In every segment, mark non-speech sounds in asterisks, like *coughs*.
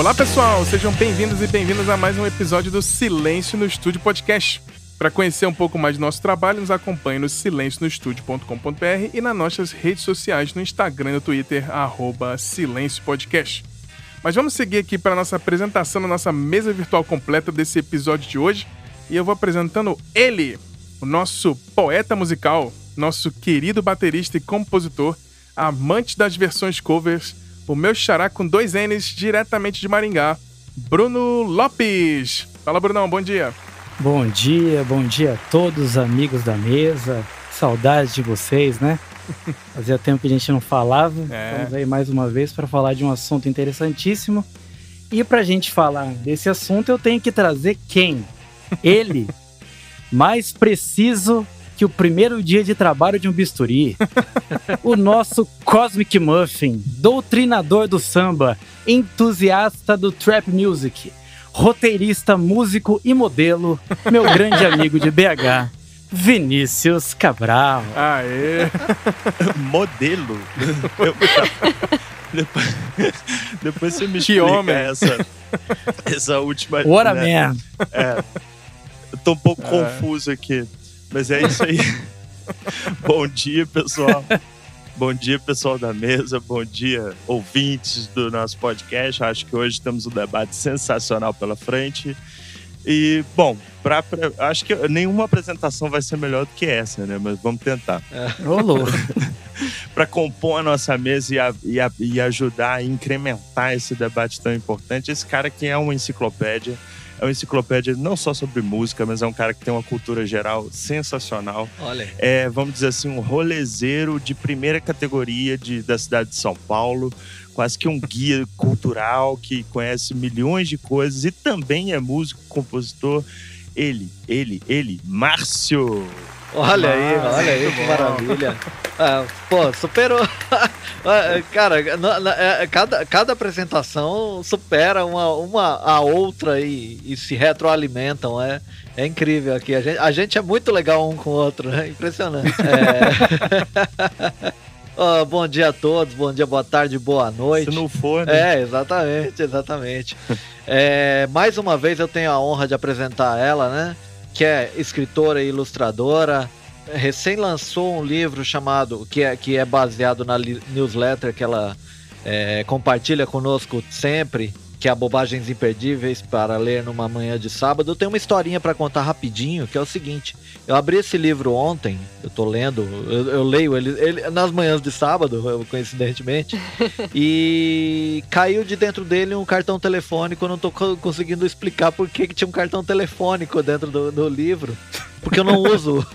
Olá pessoal, sejam bem-vindos e bem-vindas a mais um episódio do Silêncio no Estúdio Podcast. Para conhecer um pouco mais do nosso trabalho, nos acompanhe no silencionostudio.com.br e nas nossas redes sociais no Instagram e no Twitter, arroba Silêncio Podcast. Mas vamos seguir aqui para a nossa apresentação na nossa mesa virtual completa desse episódio de hoje. E eu vou apresentando ele, o nosso poeta musical, nosso querido baterista e compositor, amante das versões covers, o meu xará com dois N's diretamente de Maringá, Bruno Lopes. Fala, Brunão, bom dia. Bom dia, bom dia a todos, amigos da mesa. Saudades de vocês, né? *laughs* Fazia tempo que a gente não falava. É. Estamos aí mais uma vez para falar de um assunto interessantíssimo. E para a gente falar desse assunto, eu tenho que trazer quem? Ele, *laughs* mais preciso que o primeiro dia de trabalho de um bisturi. *laughs* o nosso Cosmic Muffin, doutrinador do samba, entusiasta do trap music, roteirista, músico e modelo, meu grande amigo de BH, Vinícius Cabral. Aê! *laughs* modelo? depois, depois você me explica que homem. essa, essa última... What a né? man! É, eu tô um pouco é. confuso aqui. Mas é isso aí. *laughs* Bom dia, pessoal. Bom dia, pessoal da mesa. Bom dia, ouvintes do nosso podcast. Acho que hoje temos um debate sensacional pela frente. E, bom, pra, pra, acho que nenhuma apresentação vai ser melhor do que essa, né? Mas vamos tentar. É. Rolou. *laughs* para compor a nossa mesa e, a, e, a, e ajudar a incrementar esse debate tão importante. Esse cara que é uma enciclopédia é uma enciclopédia não só sobre música, mas é um cara que tem uma cultura geral sensacional. Olha. É, vamos dizer assim, um rolezeiro de primeira categoria de, da cidade de São Paulo quase que um guia *laughs* cultural que conhece milhões de coisas e também é músico, compositor. Ele, ele, ele, Márcio. Olha aí, olha aí que maravilha. Ah, pô, superou. *laughs* Ah, cara, é, cada, cada apresentação supera uma, uma a outra e, e se retroalimentam. É, é incrível aqui. A gente, a gente é muito legal um com o outro, *laughs* é impressionante. É... oh, bom dia a todos, bom dia, boa tarde, boa noite. Se não for, né? É, exatamente, exatamente. *laughs* é, mais uma vez eu tenho a honra de apresentar ela, né? Que é escritora e ilustradora, recém lançou um livro chamado, que é, que é baseado na newsletter que ela é, compartilha conosco sempre, que é a Bobagens Imperdíveis para ler numa manhã de sábado. Eu tenho uma historinha para contar rapidinho, que é o seguinte: eu abri esse livro ontem, eu tô lendo, eu, eu leio ele, ele, nas manhãs de sábado, *laughs* coincidentemente, e caiu de dentro dele um cartão telefônico. Eu não tô conseguindo explicar por que, que tinha um cartão telefônico dentro do, do livro, porque eu não uso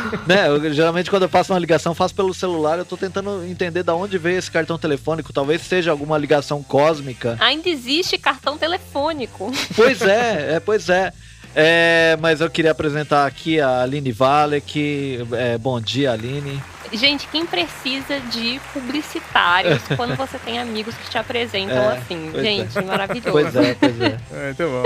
*laughs* né? Eu, geralmente quando eu faço uma ligação, faço pelo celular, eu tô tentando entender da onde veio esse cartão telefônico. Talvez seja alguma ligação cósmica. Ainda existe cartão telefônico. *laughs* Pois é, é pois é. É, mas eu queria apresentar aqui a Aline Valek. É, bom dia, Aline. Gente, quem precisa de publicitários *laughs* quando você tem amigos que te apresentam é, assim? Gente, é. *laughs* maravilhoso. Pois é, pois *laughs* é. Muito bom.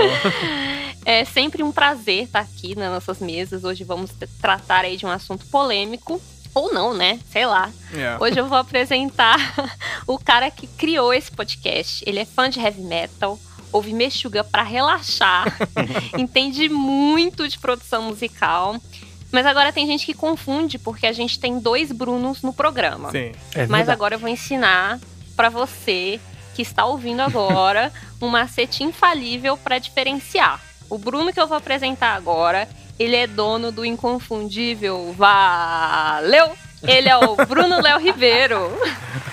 É sempre um prazer estar aqui nas nossas mesas. Hoje vamos tratar aí de um assunto polêmico. Ou não, né? Sei lá. Yeah. Hoje eu vou apresentar o cara que criou esse podcast. Ele é fã de heavy metal, ouve Mexuga para relaxar, entende muito de produção musical mas agora tem gente que confunde, porque a gente tem dois Brunos no programa. Sim. É Mas agora eu vou ensinar para você que está ouvindo agora *laughs* um macete infalível para diferenciar. O Bruno que eu vou apresentar agora, ele é dono do inconfundível Valeu! Ele é o *laughs* Bruno Léo Ribeiro.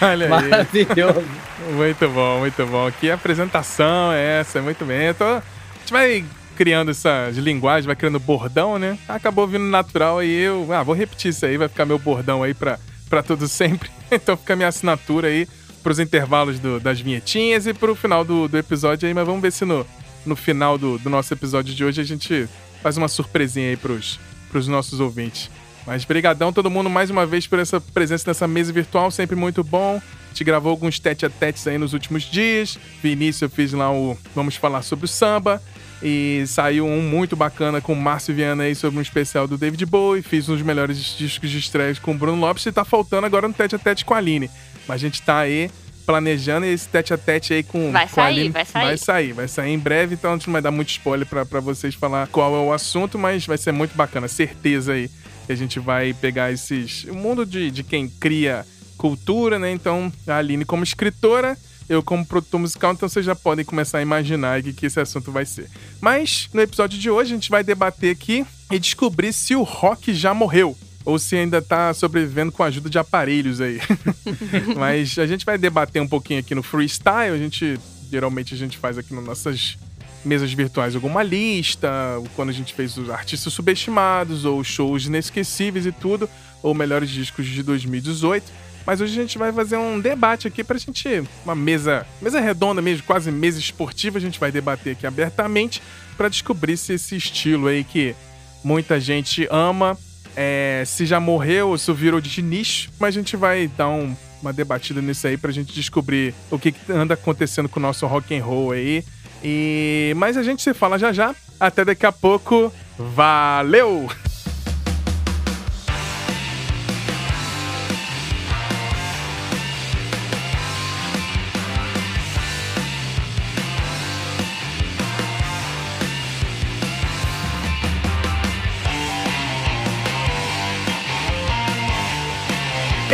Olha aí. Maravilhoso. Muito bom, muito bom. Que apresentação é essa? Muito bem. Tô... A gente vai criando essa de linguagem, vai criando bordão, né? Acabou vindo natural e eu, ah, vou repetir isso aí, vai ficar meu bordão aí pra, pra tudo sempre. *laughs* então fica minha assinatura aí pros intervalos do, das vinhetinhas e pro final do, do episódio aí, mas vamos ver se no, no final do, do nosso episódio de hoje a gente faz uma surpresinha aí pros, pros nossos ouvintes. Mas brigadão todo mundo mais uma vez por essa presença nessa mesa virtual, sempre muito bom. A gente gravou alguns tete a tetes aí nos últimos dias. Vinícius eu fiz lá o Vamos Falar sobre o Samba. E saiu um muito bacana com o Márcio Viana aí sobre um especial do David Bowie. Fiz um dos melhores discos de estreia com o Bruno Lopes e tá faltando agora no tete a tete com a Aline. Mas a gente tá aí planejando esse tete a tete aí com, vai com sair, a Aline. Vai sair, vai sair. Vai sair em breve, então a gente não vai dar muito spoiler pra, pra vocês falar qual é o assunto, mas vai ser muito bacana. Certeza aí que a gente vai pegar esses. O mundo de, de quem cria cultura, né? Então, a Aline como escritora eu como produtor musical, então vocês já podem começar a imaginar o que, esse assunto vai ser. Mas no episódio de hoje a gente vai debater aqui e descobrir se o rock já morreu ou se ainda tá sobrevivendo com a ajuda de aparelhos aí. *laughs* Mas a gente vai debater um pouquinho aqui no freestyle, a gente geralmente a gente faz aqui nas nossas mesas virtuais alguma lista, quando a gente fez os artistas subestimados ou shows inesquecíveis e tudo, ou melhores discos de 2018. Mas hoje a gente vai fazer um debate aqui pra gente. Uma mesa. Mesa redonda mesmo, quase mesa esportiva. A gente vai debater aqui abertamente para descobrir se esse estilo aí que muita gente ama. É, se já morreu se virou de nicho, mas a gente vai dar um, uma debatida nisso aí pra gente descobrir o que, que anda acontecendo com o nosso rock and roll aí. E mas a gente se fala já já. Até daqui a pouco. Valeu!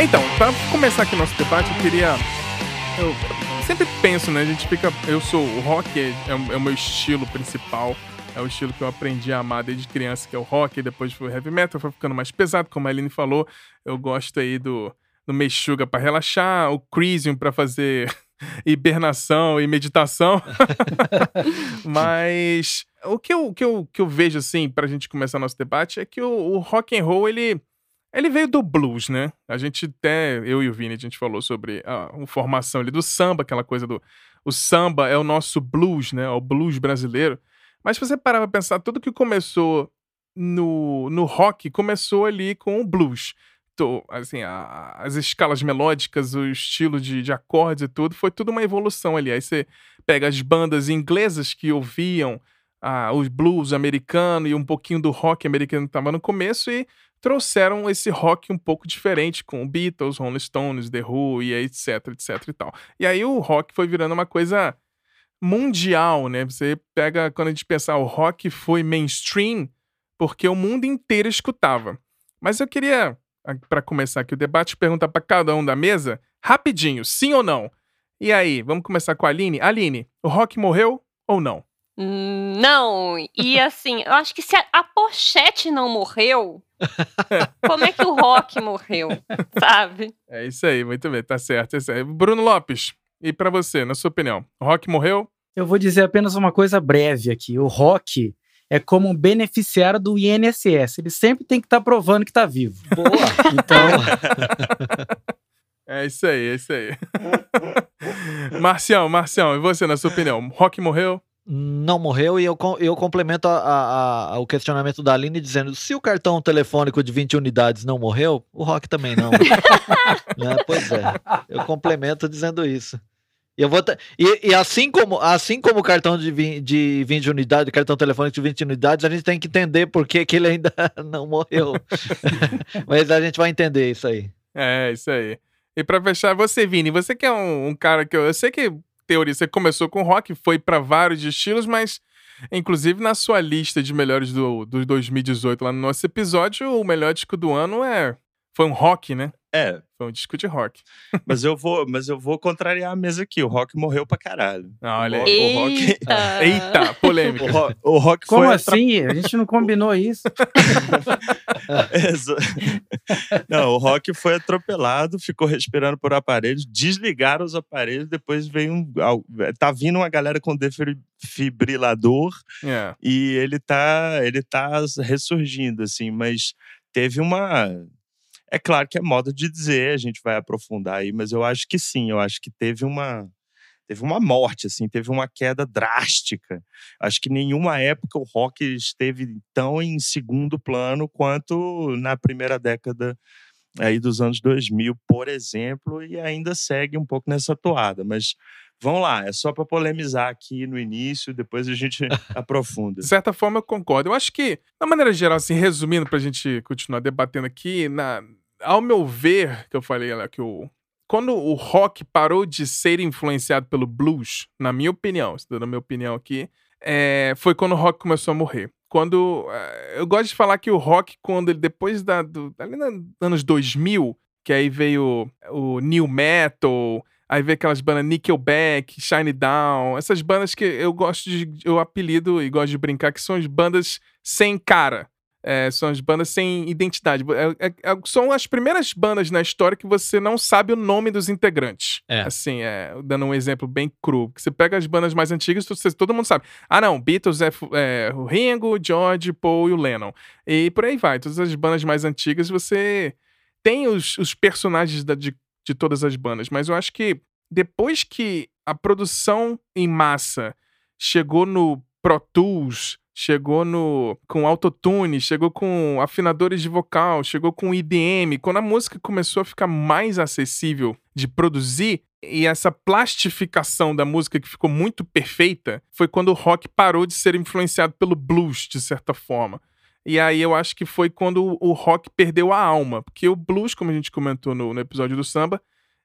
Então, para começar aqui nosso debate, eu queria. Eu sempre penso, né? A gente fica. Eu sou. O rock é, é, o meu estilo principal. É o estilo que eu aprendi a amar desde criança, que é o rock. Depois foi o heavy metal, foi ficando mais pesado, como a Aline falou. Eu gosto aí do, do Meixuga para relaxar, o Crisium para fazer *laughs* hibernação e meditação. *laughs* Mas o que eu, que, eu, que eu vejo, assim, pra gente começar nosso debate é que o, o rock and roll, ele ele veio do blues, né? A gente até, eu e o Vini, a gente falou sobre a, a formação ali do samba, aquela coisa do. O samba é o nosso blues, né? O blues brasileiro. Mas se você parar pra pensar, tudo que começou no, no rock começou ali com o blues. Então, assim, a, as escalas melódicas, o estilo de, de acordes e tudo, foi tudo uma evolução ali. Aí você pega as bandas inglesas que ouviam ah, os blues americano e um pouquinho do rock americano que estava no começo e trouxeram esse rock um pouco diferente com Beatles, Rolling Stones, The Who e etc, etc e tal. E aí o rock foi virando uma coisa mundial, né? Você pega, quando a gente pensar, o rock foi mainstream porque o mundo inteiro escutava. Mas eu queria, para começar aqui o debate, perguntar para cada um da mesa, rapidinho, sim ou não? E aí, vamos começar com a Aline. Aline, o rock morreu ou não? Não, e assim, eu acho que se a, a pochete não morreu, *laughs* como é que o rock morreu, sabe? É isso aí, muito bem, tá certo. É isso aí. Bruno Lopes, e para você, na sua opinião, o rock morreu? Eu vou dizer apenas uma coisa breve aqui. O rock é como um beneficiário do INSS. Ele sempre tem que estar tá provando que está vivo. Boa! *laughs* Então. é isso aí, é isso aí. *laughs* Marcião, Marcião, e você, na sua opinião, rock morreu? Não morreu e eu, eu complemento a, a, a, o questionamento da Aline dizendo se o cartão telefônico de 20 unidades não morreu, o Rock também não. *laughs* né? Pois é, eu complemento dizendo isso. E, eu vou e, e, assim como assim como o cartão de 20, de 20 unidades, cartão telefônico de 20 unidades, a gente tem que entender por que, que ele ainda *laughs* não morreu. *laughs* Mas a gente vai entender isso aí. É, isso aí. E para fechar, você, Vini, você que é um, um cara que eu, eu sei que teoria. Você começou com rock, foi para vários estilos, mas inclusive na sua lista de melhores do, do 2018 lá no nosso episódio, o melhor disco do ano é foi um rock, né? É. Foi um disco de rock. *laughs* Mas eu vou, mas eu vou contrariar a mesa aqui. O rock morreu pra caralho. Ah, olha aí. O, o rock... Eita, *laughs* polêmica. O rock, o rock Como assim? A gente não combinou isso. *laughs* não, o rock foi atropelado, ficou respirando por aparelhos, desligaram os aparelhos, depois veio um. Tá vindo uma galera com defibrilador yeah. É. e ele tá, ele tá ressurgindo, assim, mas teve uma é claro que é modo de dizer, a gente vai aprofundar aí, mas eu acho que sim, eu acho que teve uma teve uma morte, assim, teve uma queda drástica. Acho que nenhuma época o rock esteve tão em segundo plano quanto na primeira década aí dos anos 2000, por exemplo, e ainda segue um pouco nessa toada, mas Vamos lá, é só para polemizar aqui no início, depois a gente *laughs* aprofunda. De certa forma, eu concordo. Eu acho que, na maneira geral, assim, resumindo, para a gente continuar debatendo aqui, na, ao meu ver, que eu falei lá que o quando o rock parou de ser influenciado pelo blues, na minha opinião, dando a minha opinião aqui, é, foi quando o rock começou a morrer. Quando. É, eu gosto de falar que o rock, quando ele, depois da, do, ali nos anos 2000, que aí veio o new metal, aí veio aquelas bandas Nickelback, Shine Down, essas bandas que eu gosto de. Eu apelido e gosto de brincar que são as bandas sem cara. É, são as bandas sem identidade. É, é, é, são as primeiras bandas na história que você não sabe o nome dos integrantes. É. Assim, é, dando um exemplo bem cru. Você pega as bandas mais antigas, você, todo mundo sabe. Ah, não, Beatles é, é, o Ringo, George, Paul e o Lennon. E por aí vai. Todas as bandas mais antigas, você tem os, os personagens da, de, de todas as bandas. Mas eu acho que depois que a produção em massa chegou no Pro Tools, chegou no com autotune, chegou com afinadores de vocal, chegou com IDM. Quando a música começou a ficar mais acessível de produzir e essa plastificação da música que ficou muito perfeita, foi quando o rock parou de ser influenciado pelo blues de certa forma. E aí eu acho que foi quando o rock perdeu a alma, porque o blues, como a gente comentou no, no episódio do samba,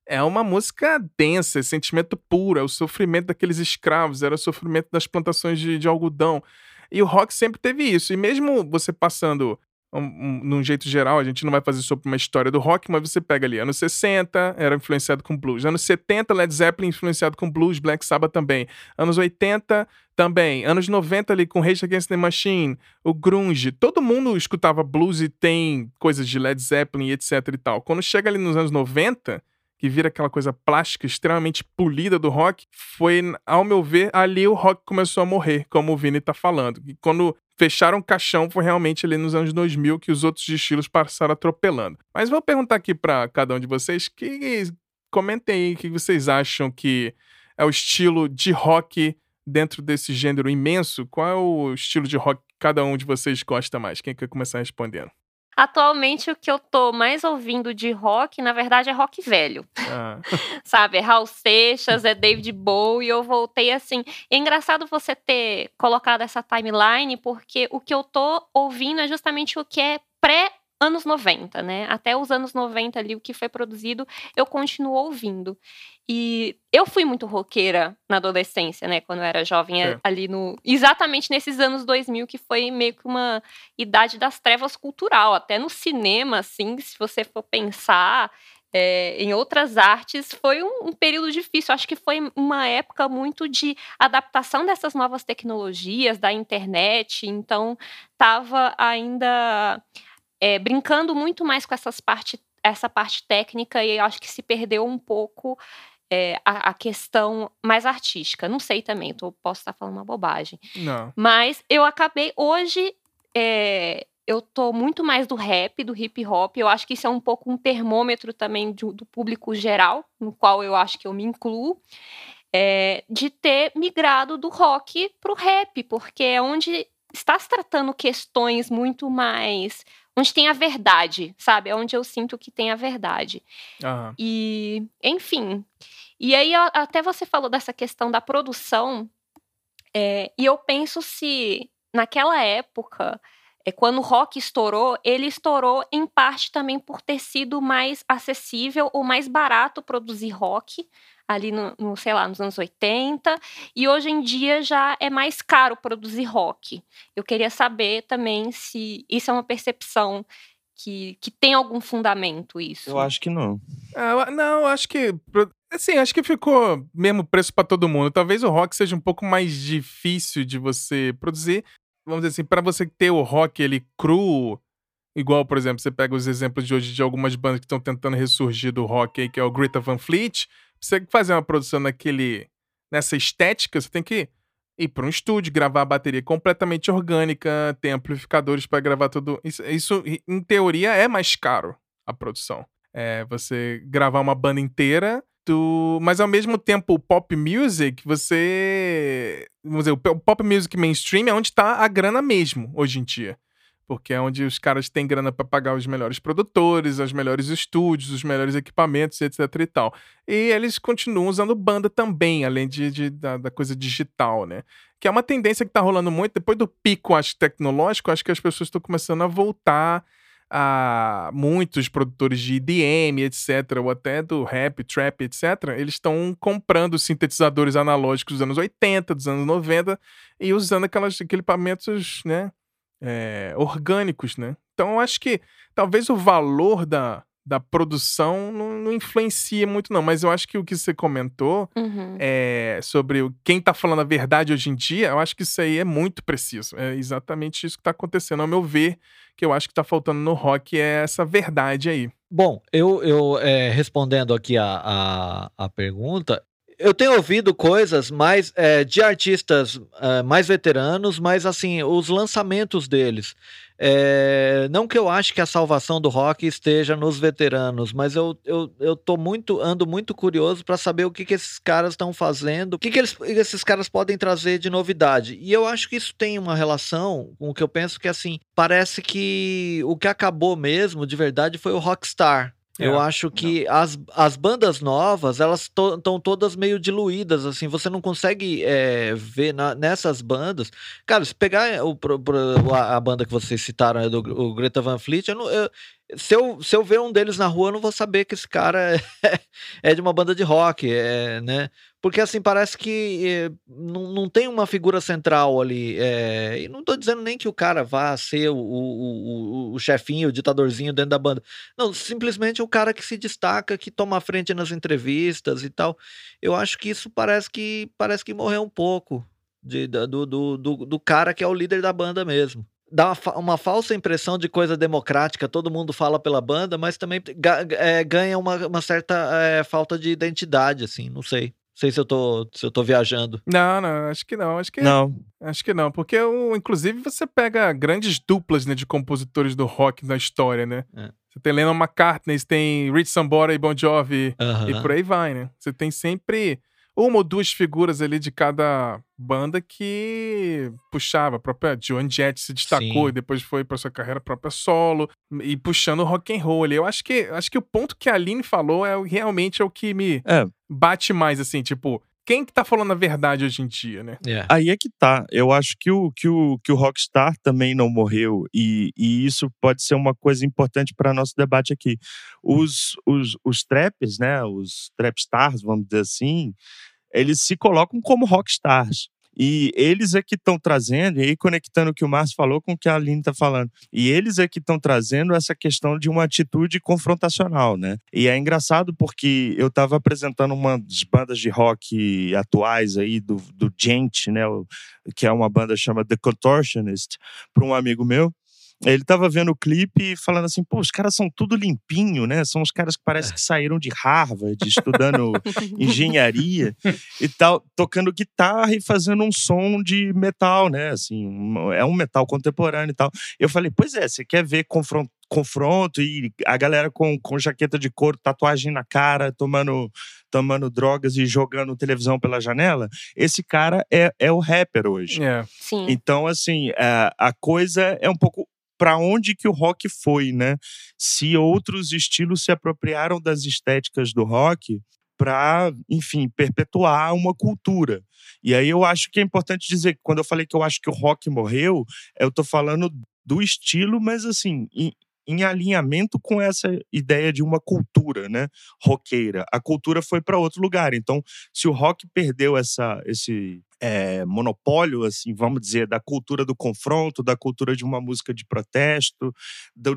é uma música densa, é sentimento puro, é o sofrimento daqueles escravos, era o sofrimento das plantações de, de algodão. E o rock sempre teve isso. E mesmo você passando um, um, num jeito geral, a gente não vai fazer sobre uma história do rock, mas você pega ali, anos 60, era influenciado com blues. Anos 70, Led Zeppelin influenciado com blues, Black Sabbath também. Anos 80, também. Anos 90 ali com Rage Against the Machine, o grunge. Todo mundo escutava blues e tem coisas de Led Zeppelin, etc e tal. Quando chega ali nos anos 90 que vira aquela coisa plástica extremamente polida do rock, foi, ao meu ver, ali o rock começou a morrer, como o Vini tá falando. E quando fecharam o caixão foi realmente ali nos anos 2000 que os outros estilos passaram atropelando. Mas vou perguntar aqui para cada um de vocês que comentem aí o que vocês acham que é o estilo de rock dentro desse gênero imenso. Qual é o estilo de rock que cada um de vocês gosta mais? Quem quer começar respondendo? Atualmente, o que eu tô mais ouvindo de rock, na verdade, é rock velho. Ah. *laughs* Sabe? É Raul Seixas, é David Bowie. Eu voltei assim. É engraçado você ter colocado essa timeline, porque o que eu tô ouvindo é justamente o que é pré anos 90, né? Até os anos 90 ali, o que foi produzido, eu continuo ouvindo. E eu fui muito roqueira na adolescência, né? Quando eu era jovem, é. ali no. Exatamente nesses anos 2000, que foi meio que uma idade das trevas cultural. Até no cinema, assim, se você for pensar. É, em outras artes, foi um, um, período difícil. Acho que foi uma época muito de adaptação dessas novas tecnologias, da internet. Então, estava ainda é, brincando muito mais com essas parte, essa parte técnica e acho que se perdeu um pouco é, a, a, questão mais artística. Não sei também, tô, posso estar falando uma bobagem. Não. Mas eu acabei hoje. É, eu tô muito mais do rap, do hip hop. Eu acho que isso é um pouco um termômetro também do, do público geral, no qual eu acho que eu me incluo. É, de ter migrado do rock pro rap, porque é onde está se tratando questões muito mais onde tem a verdade, sabe? É onde eu sinto que tem a verdade. Uhum. E, enfim. E aí, até você falou dessa questão da produção, é, e eu penso se naquela época, é, quando o rock estourou, ele estourou em parte também por ter sido mais acessível ou mais barato produzir rock ali no, no, sei lá, nos anos 80, e hoje em dia já é mais caro produzir rock. Eu queria saber também se isso é uma percepção que, que tem algum fundamento isso. Eu acho que não. Ah, não, eu acho que assim, acho que ficou mesmo preço para todo mundo. Talvez o rock seja um pouco mais difícil de você produzir. Vamos dizer assim, para você ter o rock ele cru, igual, por exemplo, você pega os exemplos de hoje de algumas bandas que estão tentando ressurgir do rock aí, que é o Greta Van Fleet, você fazer uma produção naquele, nessa estética, você tem que ir para um estúdio, gravar a bateria completamente orgânica, ter amplificadores para gravar tudo. Isso, isso, em teoria, é mais caro a produção. É você gravar uma banda inteira, tu... mas ao mesmo tempo o pop music, você. Vamos dizer, o pop music mainstream é onde está a grana mesmo hoje em dia porque é onde os caras têm grana para pagar os melhores produtores, os melhores estúdios, os melhores equipamentos, etc e tal. E eles continuam usando banda também, além de, de da, da, coisa digital, né? Que é uma tendência que tá rolando muito. Depois do pico, acho, tecnológico, acho que as pessoas estão começando a voltar a muitos produtores de EDM, etc., ou até do rap, trap, etc., eles estão comprando sintetizadores analógicos dos anos 80, dos anos 90 e usando aquelas, equipamentos, né, é, orgânicos, né? Então, eu acho que talvez o valor da, da produção não, não, influencia muito, não. Mas eu acho que o que você comentou uhum. é, sobre o, quem tá falando a verdade hoje em dia, eu acho que isso aí é muito preciso. É exatamente isso que tá acontecendo, ao meu ver, que eu acho que tá faltando no rock é essa verdade aí. Bom, eu, eu é, respondendo aqui a, a, a pergunta, eu tenho ouvido coisas mais é, de artistas é, mais veteranos, mas assim, os lançamentos deles. É, não que eu ache que a salvação do rock esteja nos veteranos, mas eu, eu, eu tô muito, ando muito curioso para saber o que, que esses caras estão fazendo, o que, que eles, esses caras podem trazer de novidade. E eu acho que isso tem uma relação com o que eu penso que assim, parece que o que acabou mesmo, de verdade, foi o Rockstar. É, eu acho que as, as bandas novas, elas estão to, todas meio diluídas, assim, você não consegue é, ver na, nessas bandas. Cara, se pegar o, a, a banda que vocês citaram, do, o Greta Van Fleet, eu, não, eu, se eu, se eu ver um deles na rua, eu não vou saber que esse cara *laughs* é, é de uma banda de rock, é, né? Porque assim, parece que é, não, não tem uma figura central ali. É, e não tô dizendo nem que o cara vá ser o, o, o, o chefinho, o ditadorzinho dentro da banda. Não, simplesmente o cara que se destaca, que toma a frente nas entrevistas e tal. Eu acho que isso parece que parece que morreu um pouco de, do, do, do, do cara que é o líder da banda mesmo dá uma, uma, falsa impressão de coisa democrática, todo mundo fala pela banda, mas também é, ganha uma, uma certa é, falta de identidade, assim, não sei. Não sei se eu tô, se eu tô viajando. Não, não, acho que não. Acho que não. Acho que não, porque inclusive você pega grandes duplas né, de compositores do rock na história, né? É. Você tem Lennon McCartney, você tem Rich Sambora e Bon Jovi e por aí vai, né? Você tem sempre uma ou duas figuras ali de cada banda que puxava. A própria Joan Jett se destacou Sim. e depois foi para sua carreira própria solo e puxando rock and roll. Eu acho que acho que o ponto que a Aline falou é realmente é o que me é. bate mais assim, tipo, quem que tá falando a verdade hoje em dia, né? Yeah. É. Aí é que tá. Eu acho que o, que o, que o Rockstar também não morreu e, e isso pode ser uma coisa importante para nosso debate aqui. Os, os, os traps, né, os trap stars, vamos dizer assim, eles se colocam como rockstars. E eles é que estão trazendo, e aí conectando o que o Márcio falou com o que a Aline está falando, e eles é que estão trazendo essa questão de uma atitude confrontacional, né? E é engraçado porque eu estava apresentando uma das bandas de rock atuais aí, do, do Gent, né? Que é uma banda chamada The Contortionist, para um amigo meu. Ele tava vendo o clipe e falando assim, pô, os caras são tudo limpinho, né? São os caras que parece que saíram de Harvard, estudando *laughs* engenharia e tal, tocando guitarra e fazendo um som de metal, né? Assim, é um metal contemporâneo e tal. Eu falei, pois é, você quer ver confronto confronto e a galera com, com jaqueta de couro, tatuagem na cara, tomando, tomando drogas e jogando televisão pela janela, esse cara é, é o rapper hoje. É. Então, assim, a, a coisa é um pouco para onde que o rock foi, né? Se outros estilos se apropriaram das estéticas do rock para, enfim, perpetuar uma cultura. E aí eu acho que é importante dizer que quando eu falei que eu acho que o rock morreu, eu estou falando do estilo, mas assim, em, em alinhamento com essa ideia de uma cultura, né, roqueira. A cultura foi para outro lugar. Então, se o rock perdeu essa, esse é, monopólio, assim, vamos dizer, da cultura do confronto, da cultura de uma música de protesto,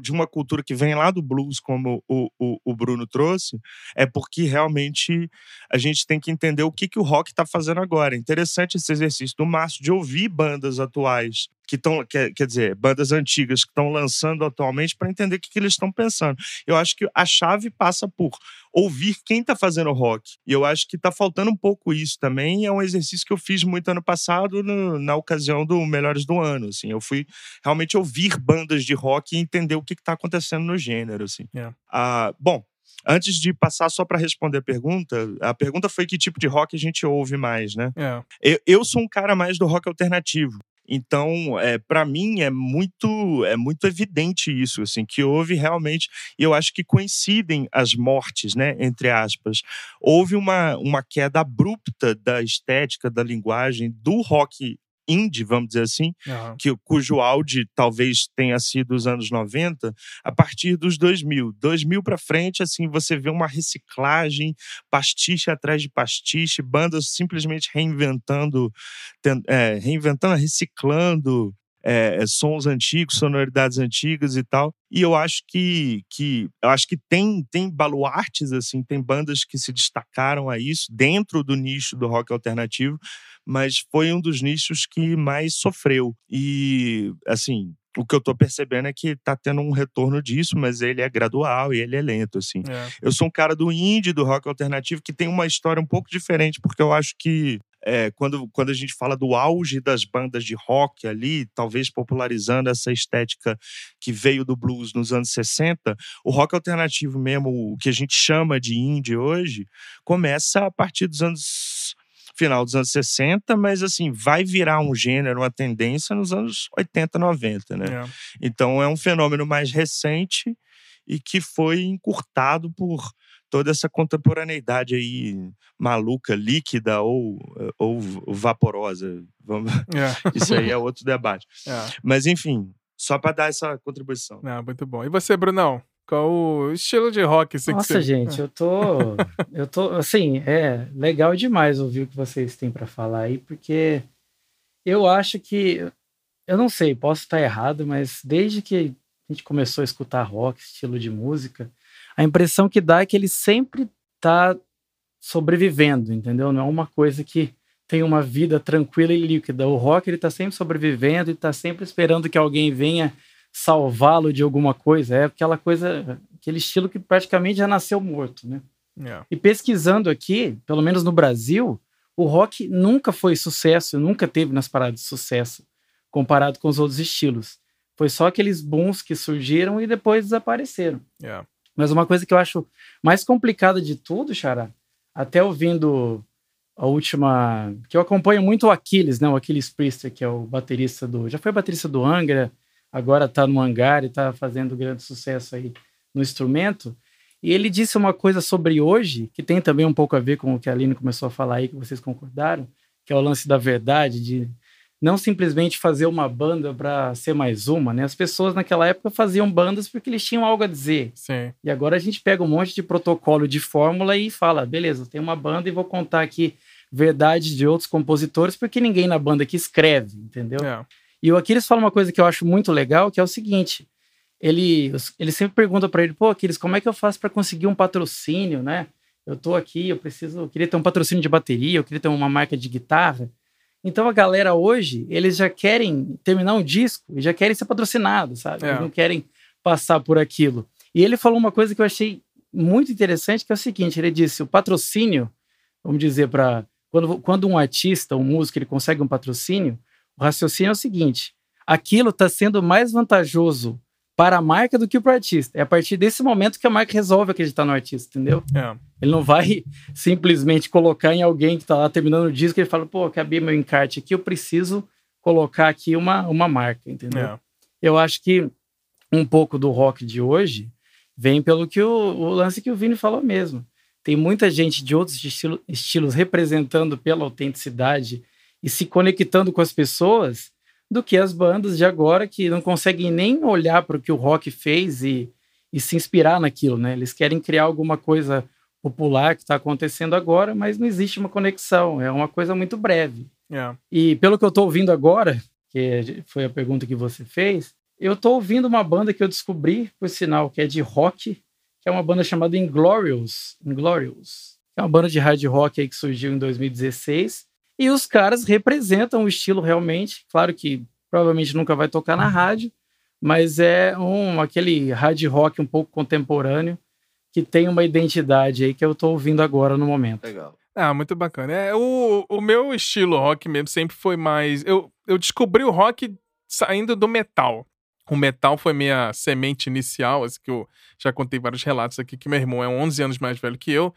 de uma cultura que vem lá do blues, como o, o, o Bruno trouxe, é porque realmente a gente tem que entender o que, que o rock está fazendo agora. É interessante esse exercício do Márcio de ouvir bandas atuais que estão, quer, quer dizer, bandas antigas que estão lançando atualmente para entender o que, que eles estão pensando. Eu acho que a chave passa por ouvir quem está fazendo rock. E eu acho que está faltando um pouco isso também. É um exercício que eu fiz muito ano passado no, na ocasião do Melhores do Ano. Assim, eu fui realmente ouvir bandas de rock e entender o que está acontecendo no gênero. Assim. Yeah. É. Ah, bom, Antes de passar só para responder a pergunta, a pergunta foi que tipo de rock a gente ouve mais, né? É. Eu, eu, sou um cara mais do rock alternativo. Então, é, para mim é muito é muito evidente isso, assim, que houve realmente, e eu acho que coincidem as mortes, né, entre aspas. Houve uma, uma queda abrupta da estética, da linguagem do rock indie, vamos dizer assim, uhum. que, cujo auge talvez tenha sido os anos 90, a partir dos 2000. 2000 para frente, assim, você vê uma reciclagem, pastiche atrás de pastiche, bandas simplesmente reinventando, é, reinventando, reciclando é, sons antigos, sonoridades antigas e tal. E eu acho que, que eu acho que tem tem baluartes assim, tem bandas que se destacaram a isso dentro do nicho do rock alternativo, mas foi um dos nichos que mais sofreu. E assim, o que eu tô percebendo é que tá tendo um retorno disso, mas ele é gradual e ele é lento, assim. É. Eu sou um cara do indie, do rock alternativo, que tem uma história um pouco diferente, porque eu acho que é, quando, quando a gente fala do auge das bandas de rock ali, talvez popularizando essa estética que veio do blues nos anos 60, o rock alternativo mesmo, o que a gente chama de indie hoje, começa a partir dos anos final dos anos 60, mas assim, vai virar um gênero, uma tendência nos anos 80, 90, né? É. Então é um fenômeno mais recente e que foi encurtado por toda essa contemporaneidade aí maluca, líquida ou, ou vaporosa. Vamos... *laughs* É. *laughs* Isso aí é outro debate. É. Mas enfim, só para dar essa contribuição. É, muito bom. E você, Brunão? Qual o estilo de rock assim, Nossa, que você... gente, eu tô. *laughs* eu tô. Assim, é legal demais ouvir o que vocês têm para falar aí, porque eu acho que. Eu não sei, posso estar errado, mas desde que a gente começou a escutar rock, estilo de música, a impressão que dá é que ele sempre está sobrevivendo, entendeu? Não é uma coisa que tem uma vida tranquila e líquida. O rock ele está sempre sobrevivendo e está sempre esperando que alguém venha salvá-lo de alguma coisa. É aquela coisa, aquele estilo que praticamente já nasceu morto, né? Yeah. É. E pesquisando aqui, pelo menos no Brasil, o rock nunca foi sucesso, nunca teve nas paradas de sucesso comparado com os outros estilos. Foi só aqueles bons que surgiram e depois desapareceram. Yeah. É. Mas uma coisa que eu acho mais complicada de tudo, Xará, até ouvindo a última. que eu acompanho muito o Aquiles, né? O Aquiles Priester, que é o baterista do. Já foi baterista do Angra, agora está no hangar e está fazendo grande sucesso aí no instrumento. E ele disse uma coisa sobre hoje, que tem também um pouco a ver com o que a Aline começou a falar aí, que vocês concordaram, que é o lance da verdade, de não simplesmente fazer uma banda para ser mais uma, né? As pessoas naquela época faziam bandas porque eles tinham algo a dizer. Sim. E agora a gente pega um monte de protocolo de fórmula e fala, beleza, tem uma banda e vou contar aqui verdades de outros compositores, porque ninguém na banda que escreve, entendeu? É. E o Aquiles fala uma coisa que eu acho muito legal, que é o seguinte: ele, ele sempre pergunta para ele, pô, Aquiles, como é que eu faço para conseguir um patrocínio, né? Eu tô aqui, eu preciso, eu queria ter um patrocínio de bateria, eu queria ter uma marca de guitarra. Então a galera hoje, eles já querem terminar um disco e já querem ser patrocinados, sabe? É. Eles não querem passar por aquilo. E ele falou uma coisa que eu achei muito interessante, que é o seguinte: ele disse, o patrocínio, vamos dizer, para quando, quando um artista, um músico, ele consegue um patrocínio, o raciocínio é o seguinte: aquilo está sendo mais vantajoso para a marca do que para o artista. É a partir desse momento que a marca resolve acreditar no artista, entendeu? É. Ele não vai *laughs* simplesmente colocar em alguém que está lá terminando o disco e ele fala, pô, acabei meu encarte aqui, eu preciso colocar aqui uma, uma marca, entendeu? É. Eu acho que um pouco do rock de hoje vem pelo que o, o lance que o Vini falou mesmo. Tem muita gente de outros estilo, estilos representando pela autenticidade e se conectando com as pessoas do que as bandas de agora que não conseguem nem olhar para o que o rock fez e, e se inspirar naquilo, né? Eles querem criar alguma coisa popular que está acontecendo agora, mas não existe uma conexão, é uma coisa muito breve. Yeah. É. E pelo que eu estou ouvindo agora, que foi a pergunta que você fez, eu estou ouvindo uma banda que eu descobri, por sinal, que é de rock, que é uma banda chamada Inglorious, Inglorious, é uma banda de hard rock aí que surgiu em 2016 e os caras representam o estilo realmente. Claro que provavelmente nunca vai tocar na rádio, mas é um aquele hard rock um pouco contemporâneo que tem uma identidade aí que eu tô ouvindo agora no momento. Legal. Ah, muito bacana. É, o, o meu estilo rock mesmo sempre foi mais. Eu, eu descobri o rock saindo do metal. O metal foi minha semente inicial, assim, que eu já contei vários relatos aqui, que meu irmão é 11 anos mais velho que eu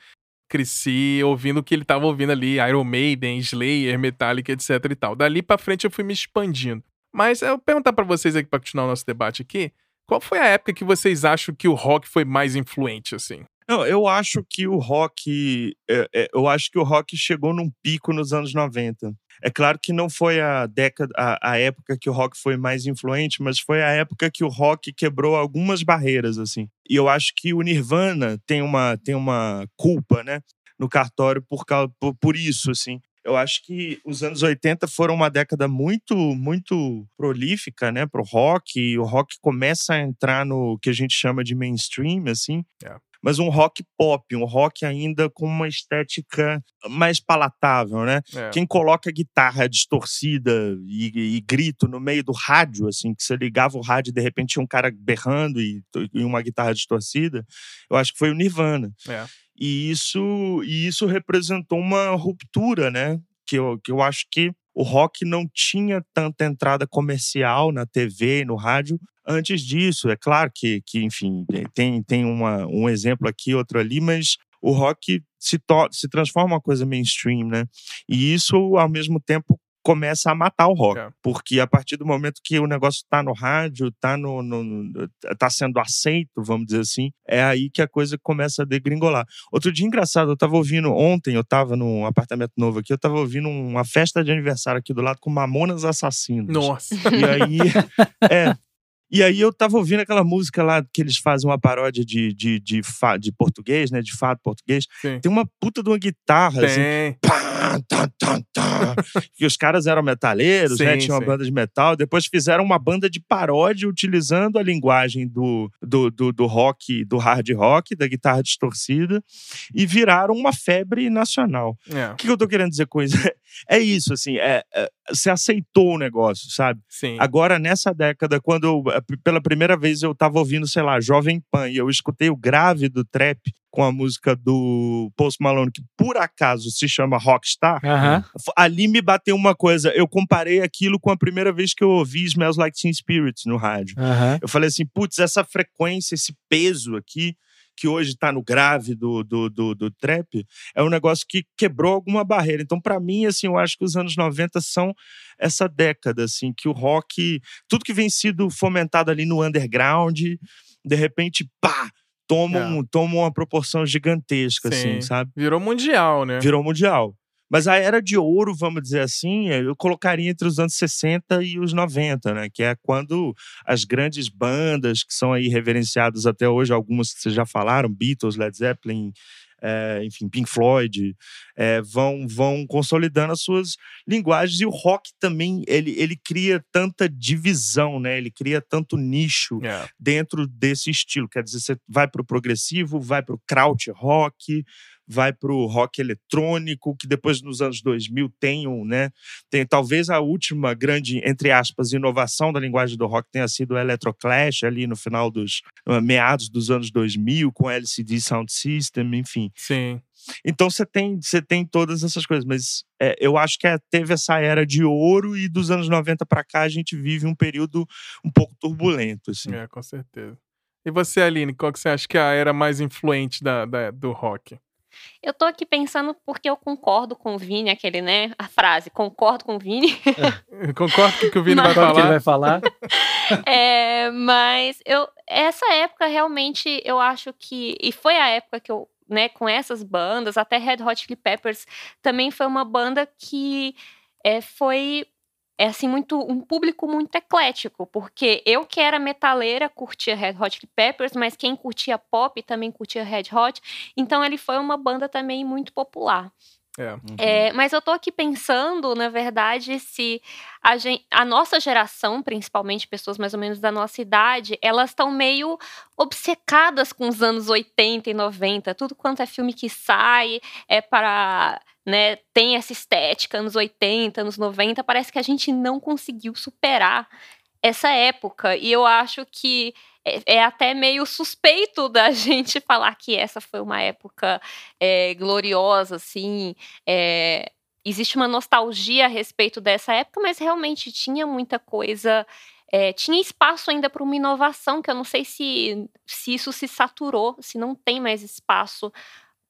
cresci ouvindo o que ele tava ouvindo ali, Iron Maiden, Slayer, Metallica, etc e tal. Dali para frente eu fui me expandindo. Mas eu perguntar para vocês aqui para continuar o nosso debate aqui, qual foi a época que vocês acham que o rock foi mais influente assim? Não, eu acho que o rock. É, é, eu acho que o rock chegou num pico nos anos 90. É claro que não foi a década, a, a, época que o rock foi mais influente, mas foi a época que o rock quebrou algumas barreiras, assim. E eu acho que o Nirvana tem uma, tem uma culpa, né, no cartório por, por, por isso, assim. Eu acho que os anos 80 foram uma década muito, muito prolífica, né, pro rock. E o rock começa a entrar no que a gente chama de mainstream, assim. Yeah. Mas um rock pop, um rock ainda com uma estética mais palatável, né? É. Quem coloca guitarra distorcida e, e, grito no meio do rádio, assim, que você ligava o rádio e de repente tinha um cara berrando e, e uma guitarra distorcida, eu acho que foi o Nirvana. É. E isso, e isso representou uma ruptura, né? Que eu, que eu acho que o rock não tinha tanta entrada comercial na TV e no rádio antes disso. É claro que, que enfim, tem, tem uma, um exemplo aqui, outro ali, mas o rock se, se transforma uma coisa mainstream, né? E isso, ao mesmo tempo, começa a matar o rock. É. Porque a partir do momento que o negócio está no rádio, está no, no, tá sendo aceito, vamos dizer assim, é aí que a coisa começa a degringolar. Outro dia engraçado, eu estava ouvindo, ontem eu estava num apartamento novo aqui, eu estava ouvindo uma festa de aniversário aqui do lado com Mamonas Assassinos. Nossa! E aí, *laughs* é, e aí eu tava ouvindo aquela música lá que eles fazem uma paródia de, de, de, de, de português, né? De fato português. Sim. Tem uma puta de uma guitarra, assim, Tem. assim. Pá, tá, tá, tá, que os caras eram metaleiros, né, sim, né? Tinham uma banda de metal. Depois fizeram uma banda de paródia utilizando a linguagem do, do, do, do rock, do hard rock, da guitarra distorcida, e viraram uma febre nacional. É. O que eu tô querendo dizer com isso? É isso, assim, é, é você aceitou o negócio, sabe? Sim. Agora, nessa década, quando eu, eh, pela primeira vez eu tava ouvindo, sei lá, Jovem Pan, e eu escutei o grave do trap com a música do Post Malone, que por acaso se chama Rockstar, ali me bateu uma coisa. Eu comparei aquilo com a primeira vez que eu ouvi Smells Like Teen Spirits no rádio. Eu falei assim, putz, essa frequência, esse peso aqui que hoje está no grave do, do, do, do, trap, é um negócio que quebrou alguma barreira. Então, para mim, assim, eu acho que os anos 90 são essa década, assim, que o rock, tudo que vem sido fomentado ali no underground, de repente, pá, toma, é. um, toma uma proporção gigantesca, assim, Sim. assim, sabe? Virou mundial, né? Virou mundial. Mas a era de ouro, vamos dizer assim, eu colocaria entre os anos 60 e os 90, né? Que é quando as grandes bandas que são aí reverenciadas até hoje, algumas que vocês já falaram, Beatles, Led Zeppelin, é, enfim, Pink Floyd, é, vão, vão consolidando as suas linguagens. E o rock também, ele, ele cria tanta divisão, né? Ele cria tanto nicho yeah. É. dentro desse estilo. Quer dizer, você vai para o progressivo, vai para o kraut rock, vai para o rock eletrônico, que depois nos anos 2000 tem um, né? Tem talvez a última grande, entre aspas, inovação da linguagem do rock tenha sido o Electroclash ali no final dos eh, meados dos anos 2000 com LCD Sound System, enfim. Sim. Então você tem, você tem todas essas coisas, mas é, eu acho que é, teve essa era de ouro e dos anos 90 para cá a gente vive um período um pouco turbulento. Assim. É, com certeza. E você, Aline, qual que você acha que é a era mais influente da, da do rock? Eu tô aqui pensando porque eu concordo com o Vini, aquele, né? A frase, concordo com o Vini. É. concordo com o que o Vini mas, vai falar. Que ele vai falar. *laughs* *laughs* é, mas eu, essa época realmente eu acho que. E foi a época que eu, né, com essas bandas, até Red Hot Chili Peppers também foi uma banda que é, foi é assim muito um público muito eclético, porque eu que era metaleira curtia Red Hot Chili Peppers, mas quem curtia pop também curtia Red Hot, então ele foi uma banda também muito popular. É. Uhum. É, mas eu tô aqui pensando, na verdade, se a, gente, a, nossa geração, principalmente pessoas mais ou menos da nossa idade, elas estão meio obcecadas com os anos 80 e 90. Tudo quanto é filme que sai é para. Né, tem essa estética, anos 80, anos 90. Parece que a gente não conseguiu superar essa época. E eu acho que é, é, até meio suspeito *laughs* da gente falar que essa foi uma época é, gloriosa, assim. É, existe uma nostalgia a respeito dessa época, mas realmente tinha muita coisa. É, tinha espaço ainda para uma inovação, que eu não sei se, se isso se saturou, se não tem mais espaço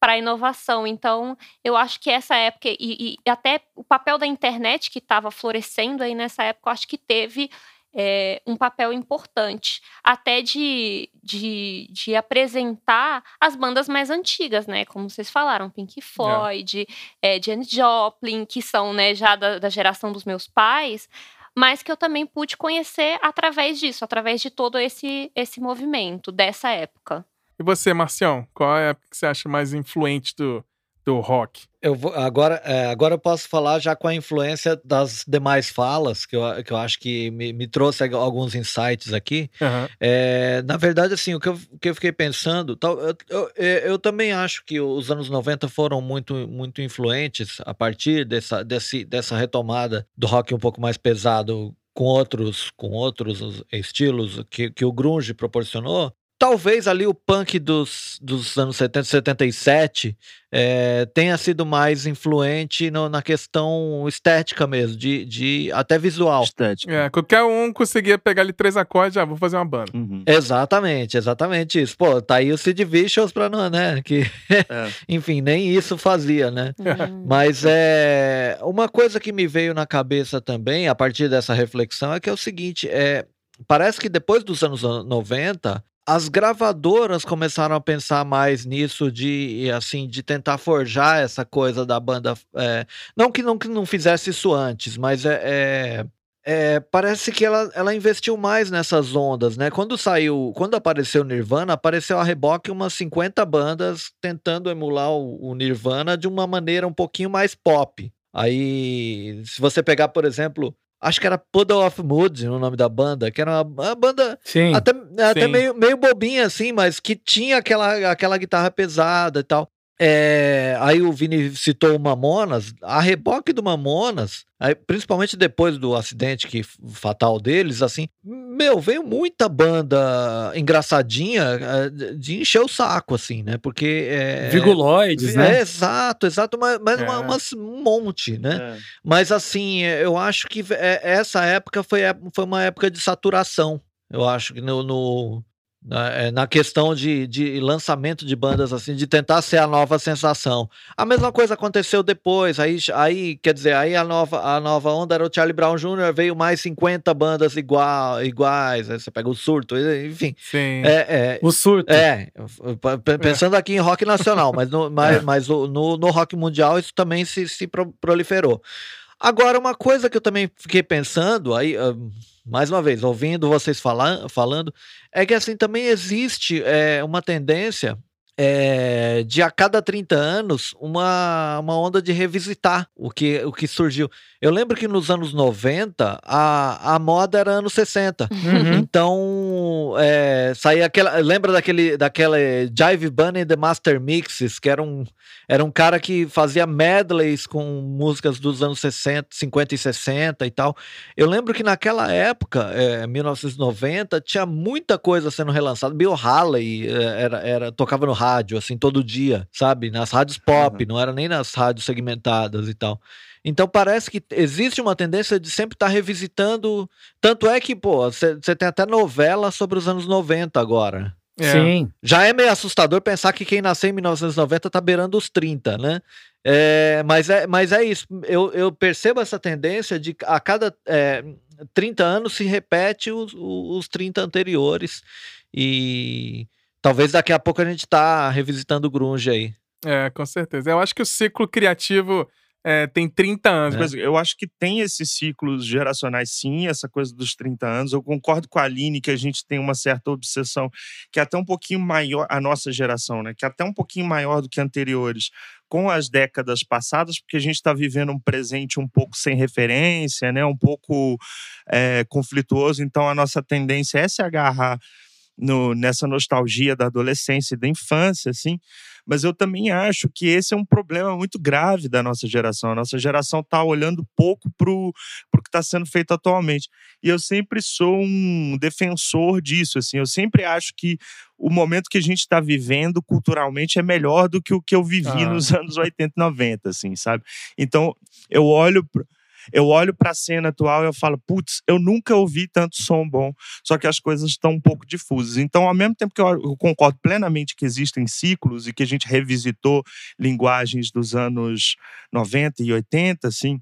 para inovação. Então, eu acho que essa época, e, e até o papel da internet que estava florescendo aí nessa época, eu acho que teve é, um papel importante, até de, de, de, apresentar as bandas mais antigas, né? Como vocês falaram, Pink. Floyd, é. é, Janis Joplin, que são né, já da, da geração dos meus pais, mas que eu também pude conhecer através disso, através de todo esse, esse movimento dessa época. E você, Marcião, qual é a época que você acha mais influente do, do rock? Eu vou, agora, é, agora eu posso falar já com a influência das demais falas, que eu, que eu acho que me, me trouxe alguns insights aqui. Uhum. É, na verdade, assim, o que eu, que eu fiquei pensando, eu, eu, eu, também acho que os anos 90 foram muito, muito influentes a partir dessa, desse, dessa retomada do rock um pouco mais pesado com outros, com outros estilos que, que o grunge proporcionou, talvez ali o punk dos, dos anos 70, 77 é, tenha sido mais influente no, na questão estética mesmo, de, de até visual. Estética. É, qualquer um conseguia pegar ali três acordes, já ah, vou fazer uma banda. Uhum. Exatamente, exatamente isso. Pô, tá aí o Sid Vicious pra não, né? Que, é. *laughs* enfim, nem isso fazia, né? Uhum. Mas é uma coisa que me veio na cabeça também, a partir dessa reflexão, é que é o seguinte, é, parece que depois dos anos 90, as gravadoras começaram a pensar mais nisso de assim de tentar forjar essa coisa da banda é, não que não que não fizesse isso antes mas é, é, é, parece que ela, ela investiu mais nessas ondas né? Quando saiu quando apareceu Nirvana apareceu a reboque umas 50 bandas tentando emular o, o Nirvana de uma maneira um pouquinho mais pop. Aí se você pegar por exemplo acho que era Puddle of Mood o nome da banda, que era uma, uma banda sim, até, até sim. Meio, meio bobinha assim, mas que tinha aquela, aquela guitarra pesada e tal. É, aí o Vini citou o Mamonas, a reboque do Mamonas, aí, principalmente depois do acidente que fatal deles, assim, meu, veio muita banda engraçadinha é, de encher o saco, assim, né? Porque. É, Vigoloides, né? É, exato, exato, mas, mas é. uma, uma, um monte, né? É. Mas assim, eu acho que é, essa época foi, foi uma época de saturação. Eu acho que no, no na, é, na questão de, de lançamento de bandas assim, de tentar ser a nova sensação. A mesma coisa aconteceu depois, aí, aí quer dizer, aí a nova, a nova onda era o Charlie Brown Jr., veio mais 50 bandas igual, iguais, aí você pega o surto, enfim. Sim. É, é, o surto. É, pensando aqui em rock nacional, mas, no, *laughs* mas, é. mas no, no rock mundial isso também se, se proliferou. Agora, uma coisa que eu também fiquei pensando, aí mais uma vez, ouvindo vocês falar, falando, é que assim também existe é, uma tendência é, de a cada 30 anos uma, uma onda de revisitar o que, o que surgiu. Eu lembro que nos anos 90 a, a moda era anos 60. Uhum. Então é, saía aquela. Lembra daquele daquela Jive Bunny The Master Mixes, que era um, era um cara que fazia medleys com músicas dos anos 60, 50 e 60 e tal. Eu lembro que naquela época, é, 1990, tinha muita coisa sendo relançada. Bill Haley era, era, tocava no rádio, assim, todo dia, sabe? Nas rádios pop, uhum. não era nem nas rádios segmentadas e tal. Então parece que existe uma tendência de sempre estar tá revisitando. Tanto é que, pô, você tem até novela sobre os anos 90 agora. É. Sim. Já é meio assustador pensar que quem nasceu em 1990 tá beirando os 30, né? É, mas, é, mas é isso. Eu, eu percebo essa tendência de a cada é, 30 anos se repete os, os 30 anteriores. E talvez daqui a pouco a gente tá revisitando o Grunge aí. É, com certeza. Eu acho que o ciclo criativo é, tem 30 anos. É. Eu acho que tem esses ciclos geracionais, sim, essa coisa dos 30 anos. Eu concordo com a Aline que a gente tem uma certa obsessão, que é até um pouquinho maior, a nossa geração, né? Que é até um pouquinho maior do que anteriores, com as décadas passadas, porque a gente está vivendo um presente um pouco sem referência, né? Um pouco é, conflituoso. Então a nossa tendência é se agarrar no, nessa nostalgia da adolescência e da infância, assim. Mas eu também acho que esse é um problema muito grave da nossa geração. A nossa geração está olhando pouco para o que está sendo feito atualmente. E eu sempre sou um defensor disso. Assim, eu sempre acho que o momento que a gente está vivendo culturalmente é melhor do que o que eu vivi ah. nos *laughs* anos 80 e 90, assim, sabe? Então, eu olho eu olho para a cena atual e eu falo, putz, eu nunca ouvi tanto som bom, só que as coisas estão um pouco difusas. Então, ao mesmo tempo que eu concordo plenamente que existem ciclos e que a gente revisitou linguagens dos anos 90 e 80, assim,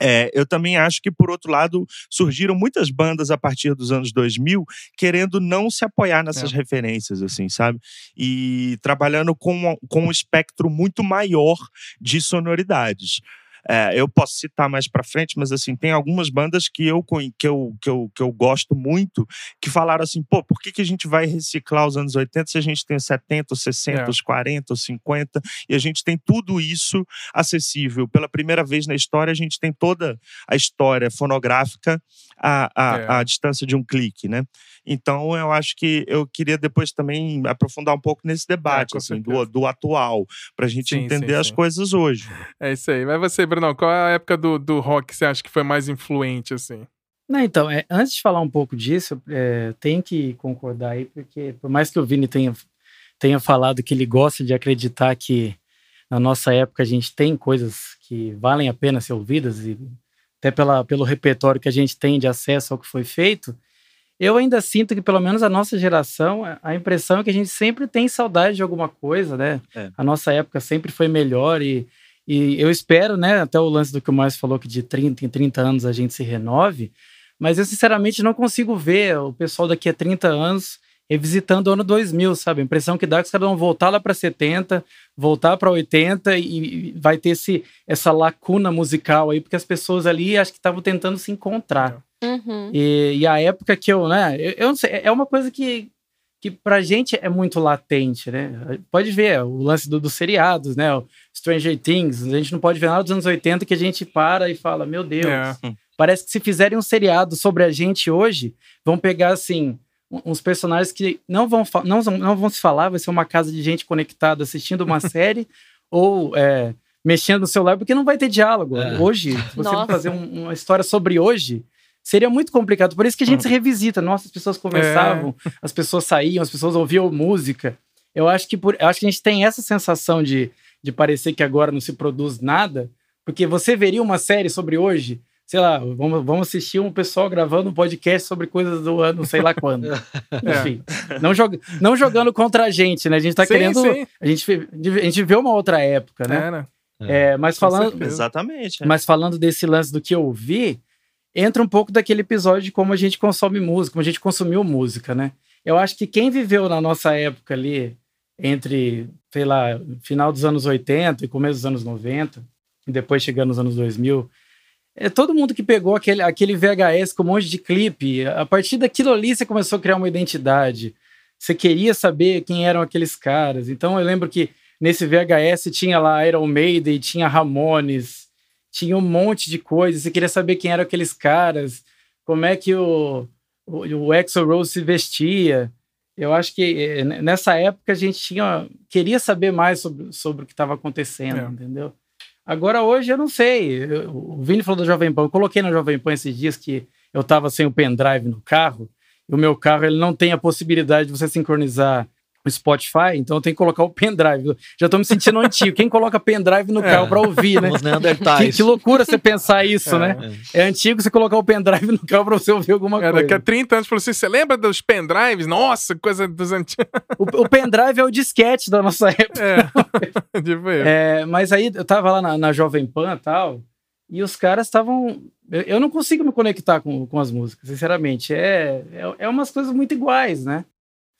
É, eu também acho que, por outro lado, surgiram muitas bandas a partir dos anos 2000 querendo não se apoiar nessas é. referências, assim, sabe? E trabalhando com, com um espectro muito maior de sonoridades. É, eu posso citar mais para frente, mas assim, tem algumas bandas que eu, que, eu, que, eu, que eu gosto muito que falaram assim, pô, por que, que a gente vai reciclar os anos 80 se a gente tem 70, 60, é. 40, 50 e a gente tem tudo isso acessível. Pela primeira vez na história, a gente tem toda a história fonográfica à, à, é. à distância de um clique, né? Então, eu acho que eu queria depois também aprofundar um pouco nesse debate, é, assim, do, do atual, para a gente sim, entender sim, as sim. coisas hoje. É isso aí. Mas você, Bruno, qual é a época do, do rock que você acha que foi mais influente, assim? Não, então, é, antes de falar um pouco disso, é, tem que concordar aí, porque por mais que o Vini tenha, tenha falado que ele gosta de acreditar que na nossa época a gente tem coisas que valem a pena ser ouvidas, e até pela, pelo repertório que a gente tem de acesso ao que foi feito, eu ainda sinto que, pelo menos a nossa geração, a impressão é que a gente sempre tem saudade de alguma coisa, né? É. A nossa época sempre foi melhor e, e eu espero, né, até o lance do que o Márcio falou, que de 30 em 30 anos a gente se renove, mas eu sinceramente não consigo ver o pessoal daqui a 30 anos revisitando o ano 2000, sabe? A impressão que dá é que os caras vão voltar lá para 70, voltar para 80 e vai ter esse, essa lacuna musical aí, porque as pessoas ali acho que estavam tentando se encontrar. Uhum. E, e, a época que eu, né? Eu, eu, não sei, é uma coisa que, que pra gente é muito latente, né? Pode ver o lance do, dos seriados, né? O Stranger Things, a gente não pode ver nada dos anos 80 que a gente para e fala, meu Deus, é. parece que se fizerem um seriado sobre a gente hoje, vão pegar assim uns personagens que não vão, não, não vão se falar, vai ser uma casa de gente conectada assistindo uma *laughs* série ou é, mexendo no celular, porque não vai ter diálogo. É. Hoje, se você for fazer um, uma história sobre hoje, seria muito complicado. Por isso que a gente se revisita. Nossa, as pessoas conversavam, é. as pessoas saíam, as pessoas ouviam música. Eu acho que por, eu acho que a gente tem essa sensação de, de parecer que agora não se produz nada, porque você veria uma série sobre hoje, sei lá, vamos, vamos assistir um pessoal gravando um podcast sobre coisas do ano, sei lá quando. *laughs* Enfim, não, joga, não jogando contra a gente, né? A gente tá sim, querendo. Sim. A, gente, a gente vê uma outra época, né? É, né? É, mas falando. Exatamente. É. Mas falando desse lance do que eu vi, entra um pouco daquele episódio de como a gente consome música, como a gente consumiu música, né? Eu acho que quem viveu na nossa época ali, entre, sei lá, final dos anos 80 e começo dos anos 90, e depois chegando nos anos 2000, é todo mundo que pegou aquele, aquele VHS com um monte de clipe, a partir daquilo ali você começou a criar uma identidade. Você queria saber quem eram aqueles caras. Então eu lembro que nesse VHS tinha lá Iron Maiden, tinha Ramones, tinha um monte de coisas. Você queria saber quem eram aqueles caras, como é que o, o, o Exo Rose se vestia. Eu acho que eh, nessa época a gente tinha, queria saber mais sobre, sobre o que estava acontecendo, é. entendeu? Agora, hoje, eu não sei. Eu, o Vini falou da Jovem Pan. Eu coloquei na Jovem Pan esses dias que eu estava sem o pendrive no carro. E o meu carro ele não tem a possibilidade de você sincronizar o Spotify, então eu tenho que colocar o pendrive. Já tô me sentindo antigo. Quem coloca pendrive no carro é. para ouvir, né? Os que, que, loucura você pensar isso, é. né? É antigo você colocar o pendrive no carro para você ouvir alguma é, coisa. Daqui a 30 anos, assim, você lembra dos pendrives? Nossa, coisa dos antigos. *laughs* O, o, pendrive é o disquete da nossa *laughs* época. É, *laughs* tipo é mas aí eu tava lá na, na Jovem Pan e tal, e os caras estavam... Eu, eu, não consigo me conectar com, com as músicas, sinceramente. É, é, é umas coisas muito iguais, né?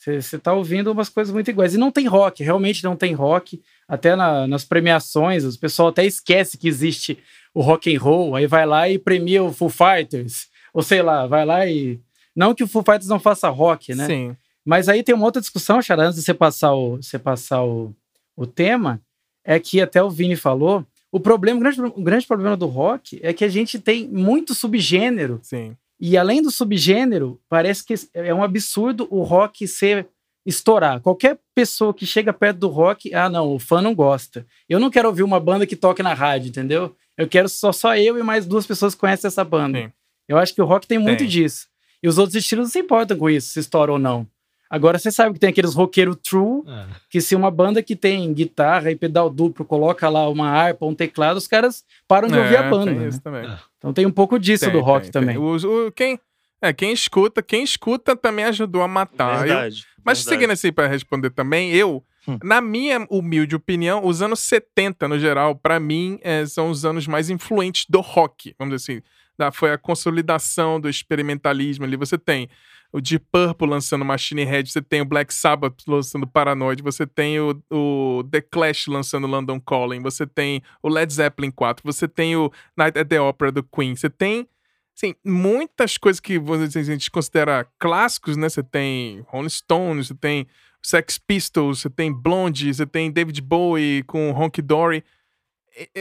Você está ouvindo umas coisas muito iguais. E não tem rock, realmente não tem rock. Até na, nas premiações, o pessoal até esquece que existe o rock and roll, aí vai lá e premia o Foo Fighters. Ou sei lá, vai lá e. Não que o Foo Fighters não faça rock, né? Sim. Mas aí tem uma outra discussão, Chara, antes de você passar o, você passar o, o tema, é que até o Vini falou. O problema, o grande, o grande problema do rock é que a gente tem muito subgênero. Sim. E além do subgênero, parece que é um absurdo o rock ser estourar. Qualquer pessoa que chega perto do rock, ah, não, o fã não gosta. Eu não quero ouvir uma banda que toque na rádio, entendeu? Eu quero só, só eu e mais duas pessoas que conhecem essa banda. Sim. Eu acho que o rock tem muito tem. disso. E os outros estilos não se importam com isso, se estoura ou não. Agora você sabe que tem aqueles roqueiros true, é. que se uma banda que tem guitarra e pedal duplo coloca lá uma harpa, um teclado, os caras param de é, ouvir a banda. Tem né? isso também. É. Então tem um pouco disso tem, do rock tem, também. O, o, quem, é, quem escuta, quem escuta também ajudou a matar. Verdade. Eu, mas verdade. seguindo assim para responder também, eu hum. na minha humilde opinião, os anos 70, no geral, para mim, é, são os anos mais influentes do rock. Vamos dizer assim. Da, foi a consolidação do experimentalismo ali. Você tem o Deep Purple lançando Machine Head, você tem o Black Sabbath lançando Paranoid, você tem o, o The Clash lançando London Calling, você tem o Led Zeppelin 4, você tem o Night at the Opera do Queen, você tem assim, muitas coisas que a gente considera clássicos, né? Você tem Rolling Stones, você tem Sex Pistols, você tem Blondie, você tem David Bowie com Honky Dory.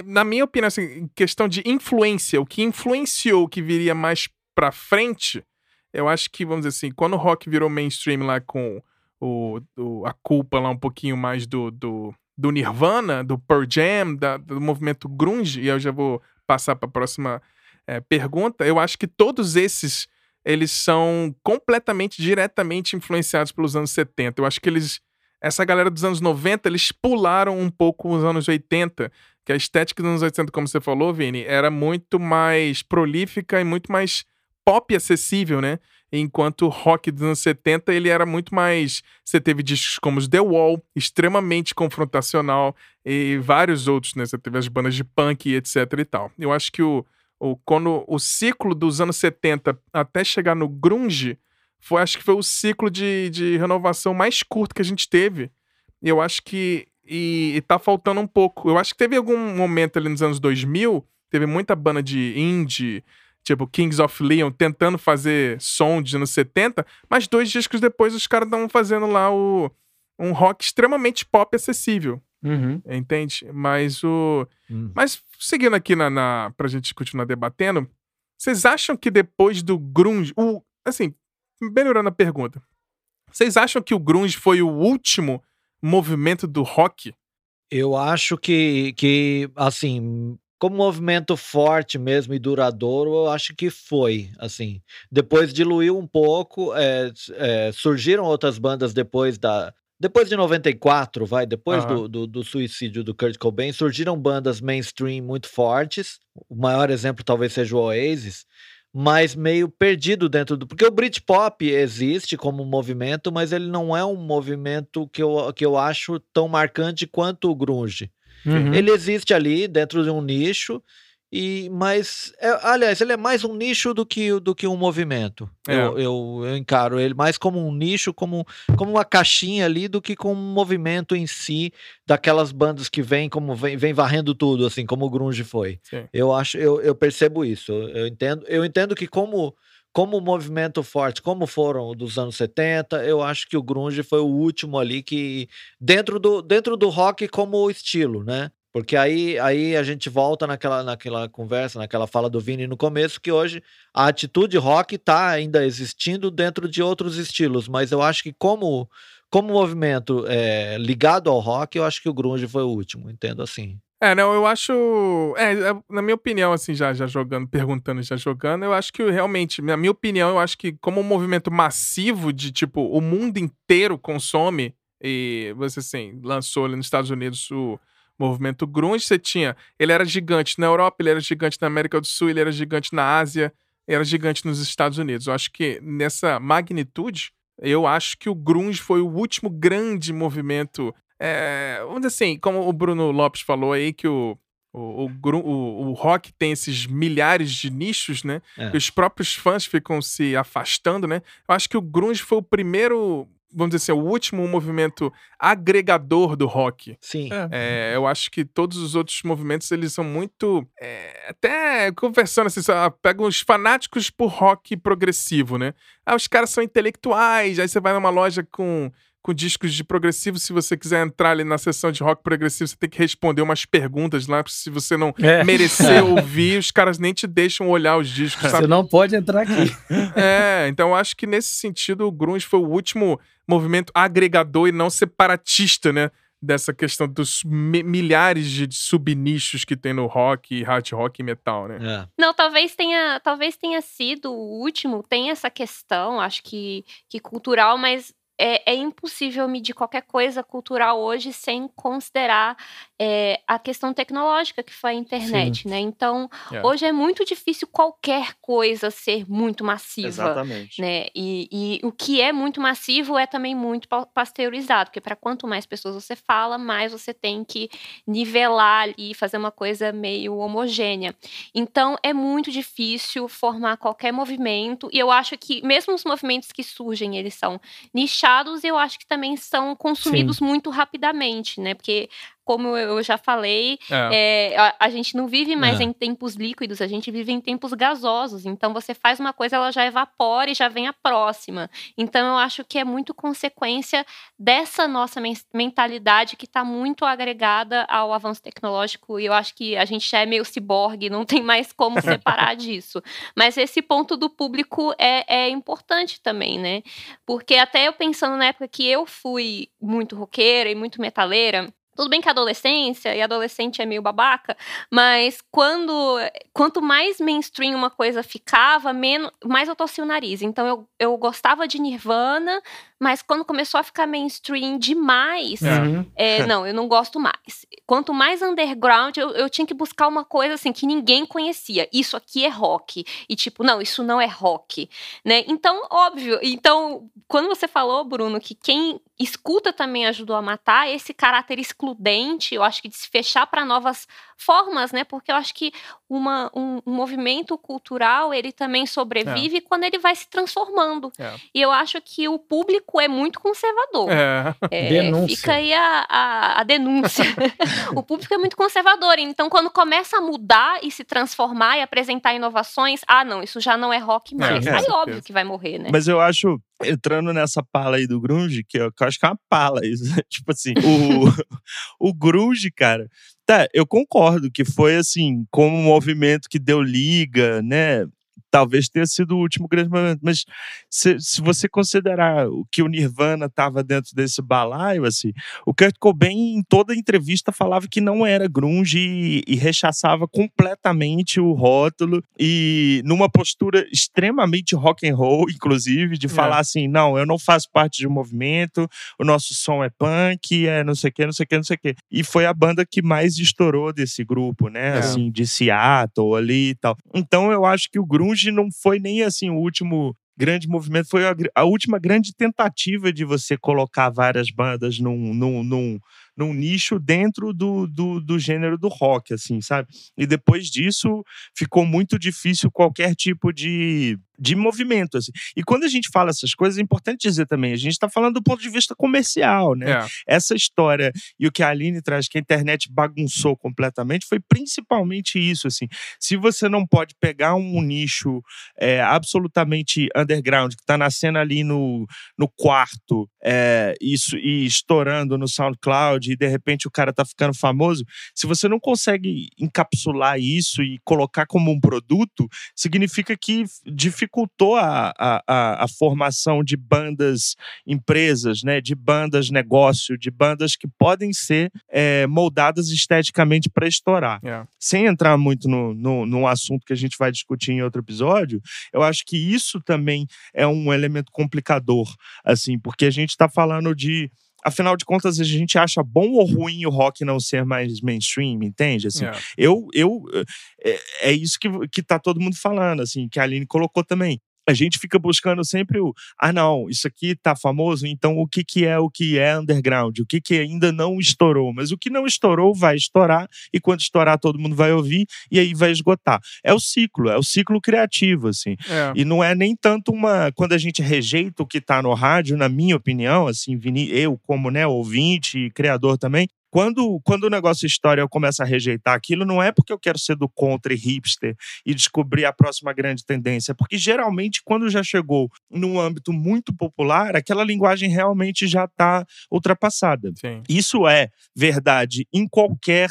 Na minha opinião, assim, questão de influência, o que influenciou o que viria mais pra frente eu acho que, vamos dizer assim, quando o rock virou mainstream lá com o, o a culpa lá um pouquinho mais do, do, do Nirvana, do Pearl Jam, da, do movimento grunge, e eu já vou passar para a próxima é, pergunta, eu acho que todos esses, eles são completamente, diretamente influenciados pelos anos 70. Eu acho que eles, essa galera dos anos 90, eles pularam um pouco os anos 80, que a estética dos anos 80, como você falou, Vini, era muito mais prolífica e muito mais pop acessível, né? Enquanto o rock dos anos 70 ele era muito mais. Você teve discos como The Wall, extremamente confrontacional, e vários outros, né? Você teve as bandas de punk etc e tal. Eu acho que o, o, quando o ciclo dos anos 70 até chegar no grunge, foi, acho que foi o ciclo de, de renovação mais curto que a gente teve. Eu acho que. E, e tá faltando um pouco. Eu acho que teve algum momento ali nos anos 2000, teve muita banda de indie tipo Kings of Leon, tentando fazer som de anos 70, mas dois discos depois os caras estavam fazendo lá o, um rock extremamente pop acessível. Uhum. Entende? Mas o. Uhum. Mas seguindo aqui na, na, pra gente continuar debatendo, vocês acham que depois do Grunge. O, assim, melhorando a pergunta. Vocês acham que o Grunge foi o último movimento do rock? Eu acho que, que assim, como movimento forte mesmo e duradouro, eu acho que foi, assim. Depois diluiu um pouco, é, é, surgiram outras bandas depois da... Depois de 94, vai, depois uhum. do, do, do, suicídio do Kurt Cobain, surgiram bandas mainstream muito fortes. O maior exemplo talvez seja o Oasis, mas meio perdido dentro do. Porque o Britpop existe como movimento, mas ele não é um movimento que eu, que eu acho tão marcante quanto o Grunge. Uhum. Ele existe ali dentro de um nicho. E, mas, é, aliás, ele é mais um nicho do que, do que um movimento. É. Eu, eu, eu, encaro ele mais como um nicho, como, como uma caixinha ali, do que como um movimento em si, daquelas bandas que vem como vem, vem varrendo tudo, assim, como o Grunge foi. Sim. Eu acho, eu, eu percebo isso. Eu entendo, eu entendo que como como movimento forte, como foram dos anos 70, eu acho que o grunge foi o último ali que dentro do dentro do rock como estilo, né? Porque aí, aí a gente volta naquela, naquela conversa, naquela fala do Vini no começo, que hoje a atitude rock está ainda existindo dentro de outros estilos, mas eu acho que como, como movimento é, ligado ao rock, eu acho que o grunge foi o último, entendo assim. É, não, eu acho. É, é, na minha opinião, assim, já, já jogando, perguntando, já jogando, eu acho que realmente, na minha opinião, eu acho que como um movimento massivo de tipo, o mundo inteiro consome, e você assim, lançou ali nos Estados Unidos o movimento grunge, você tinha. Ele era gigante na Europa, ele era gigante na América do Sul, ele era gigante na Ásia, era gigante nos Estados Unidos. Eu acho que nessa magnitude, eu acho que o grunge foi o último grande movimento é, vamos dizer assim, como o Bruno Lopes falou aí, que o, o, o, o, rock tem esses milhares de nichos, né? É. os próprios fãs ficam se afastando, né? Eu acho que o grunge foi o primeiro, vamos dizer assim, o último movimento agregador do rock. Sim. É. É, eu acho que todos os outros movimentos, eles são muito... É, até conversando assim, pegam os fanáticos por rock progressivo, né? Ah, os caras são intelectuais, aí você vai numa loja com com discos de progressivo. Se você quiser entrar ali na sessão de rock progressivo, você tem que responder umas perguntas lá. Se você não é. merecer *laughs* ouvir, os caras nem te deixam olhar os discos. Sabe? Você não pode entrar aqui. *laughs* É, então eu acho que nesse sentido o Grunge foi o último movimento agregador e não separatista, né? Dessa questão dos milhares de subnichos que tem no rock, hard rock e metal, né? É. Não, talvez tenha, talvez tenha sido o último, tem essa questão, acho que, que cultural, mas é, é, impossível medir qualquer coisa cultural hoje sem considerar é, a questão tecnológica que foi a internet, Sim. né? Então, yeah. É. hoje é muito difícil qualquer coisa ser muito massiva. Exatamente. Né? E, e o que é muito massivo é também muito pasteurizado, porque para quanto mais pessoas você fala, mais você tem que nivelar e fazer uma coisa meio homogênea. Então, é muito difícil formar qualquer movimento, e eu acho que mesmo os movimentos que surgem, eles são nichados, eu acho que também são consumidos Sim. muito rapidamente, né? Porque como eu já falei, é. É, a, a, gente não vive mais é. em tempos líquidos, a gente vive em tempos gasosos. Então você faz uma coisa, ela já evapora e já vem a próxima. Então eu acho que é muito consequência dessa nossa mentalidade que está muito agregada ao avanço tecnológico. E eu acho que a gente já é meio ciborgue, não tem mais como *laughs* separar disso. Mas esse ponto do público é, é importante também, né? Porque até eu pensando na época que eu fui muito roqueira e muito metaleira, tudo bem que a adolescência e adolescente é meio babaca, mas quando quanto mais mainstream uma coisa ficava, menos, mais eu torcia o nariz. Então eu, eu gostava de Nirvana, mas quando começou a ficar mainstream demais, uhum. é, *laughs* não, eu não gosto mais. Quanto mais underground, eu, eu tinha que buscar uma coisa assim que ninguém conhecia. Isso aqui é rock. E tipo, não, isso não é rock. Né? Então, óbvio. Então, quando você falou, Bruno, que quem escuta também ajudou a matar, esse caráter excludente, eu acho que de se fechar para novas formas, né? Porque eu acho que uma, um, um movimento cultural, ele também sobrevive é. quando ele vai se transformando. É. E eu acho que o público é muito conservador. É. é denúncia. Fica aí a, a, a denúncia. *laughs* o público é muito conservador. Então, quando começa a mudar e se transformar e apresentar inovações, ah, não, isso já não é rock mais. É, aí, óbvio que vai morrer, né? Mas eu acho, entrando nessa pala aí do grunge, que eu, que eu acho que é uma pala isso. tipo assim, o, *laughs* o grunge, cara, tá, eu concordo que foi assim, como um movimento que deu liga, né? Talvez tenha sido o último grande momento. Mas se, se você considerar o que o Nirvana estava dentro desse balaio, assim, o Kurt Cobain em toda entrevista falava que não era grunge e, e rechaçava completamente o rótulo e numa postura extremamente rock and roll, inclusive, de falar é. assim, não, eu não faço parte de um movimento, o nosso som é punk, é não sei o que, não sei o que, não sei o que. E foi a banda que mais estourou desse grupo, né? É. Assim, de Seattle ali e tal. Então eu acho que o grunge grunge não foi nem assim o último grande movimento, foi a, a última grande tentativa de você colocar várias bandas num, num, num, num nicho dentro do, do, do, gênero do rock, assim, sabe? E depois disso ficou muito difícil qualquer tipo de, de movimento, assim. E quando a gente fala essas coisas, é importante dizer também, a gente está falando do ponto de vista comercial, né? É. Essa história e o que a Aline traz, que a internet bagunçou completamente, foi principalmente isso, assim. Se você não pode pegar um nicho é, absolutamente underground, que está nascendo ali no, no quarto, é, isso, e estourando no SoundCloud, e de repente o cara tá ficando famoso, se você não consegue encapsular isso e colocar como um produto, significa que dificultou a, a, a formação de bandas empresas, né? De bandas negócio, de bandas que podem ser é, moldadas esteticamente para estourar. Yeah. É. Sem entrar muito no, no, no assunto que a gente vai discutir em outro episódio, eu acho que isso também é um elemento complicador, assim, porque a gente está falando de afinal de contas, a gente acha bom ou ruim o rock não ser mais mainstream, entende? Assim. É. eu, eu é, é, isso que, que tá todo mundo falando, assim, que a Aline colocou também a gente fica buscando sempre o ah não, isso aqui tá famoso, então o que que é o que é underground, o que que ainda não estourou, mas o que não estourou vai estourar e quando estourar todo mundo vai ouvir e aí vai esgotar. É o ciclo, é o ciclo criativo assim. É. E não é nem tanto uma quando a gente rejeita o que tá no rádio, na minha opinião, assim, eu como, né, ouvinte e criador também, quando, quando o negócio história eu começo a rejeitar aquilo, não é porque eu quero ser do contra e hipster e descobrir a próxima grande tendência, porque geralmente quando já chegou num âmbito muito popular, aquela linguagem realmente já está ultrapassada. Sim. Isso é verdade em qualquer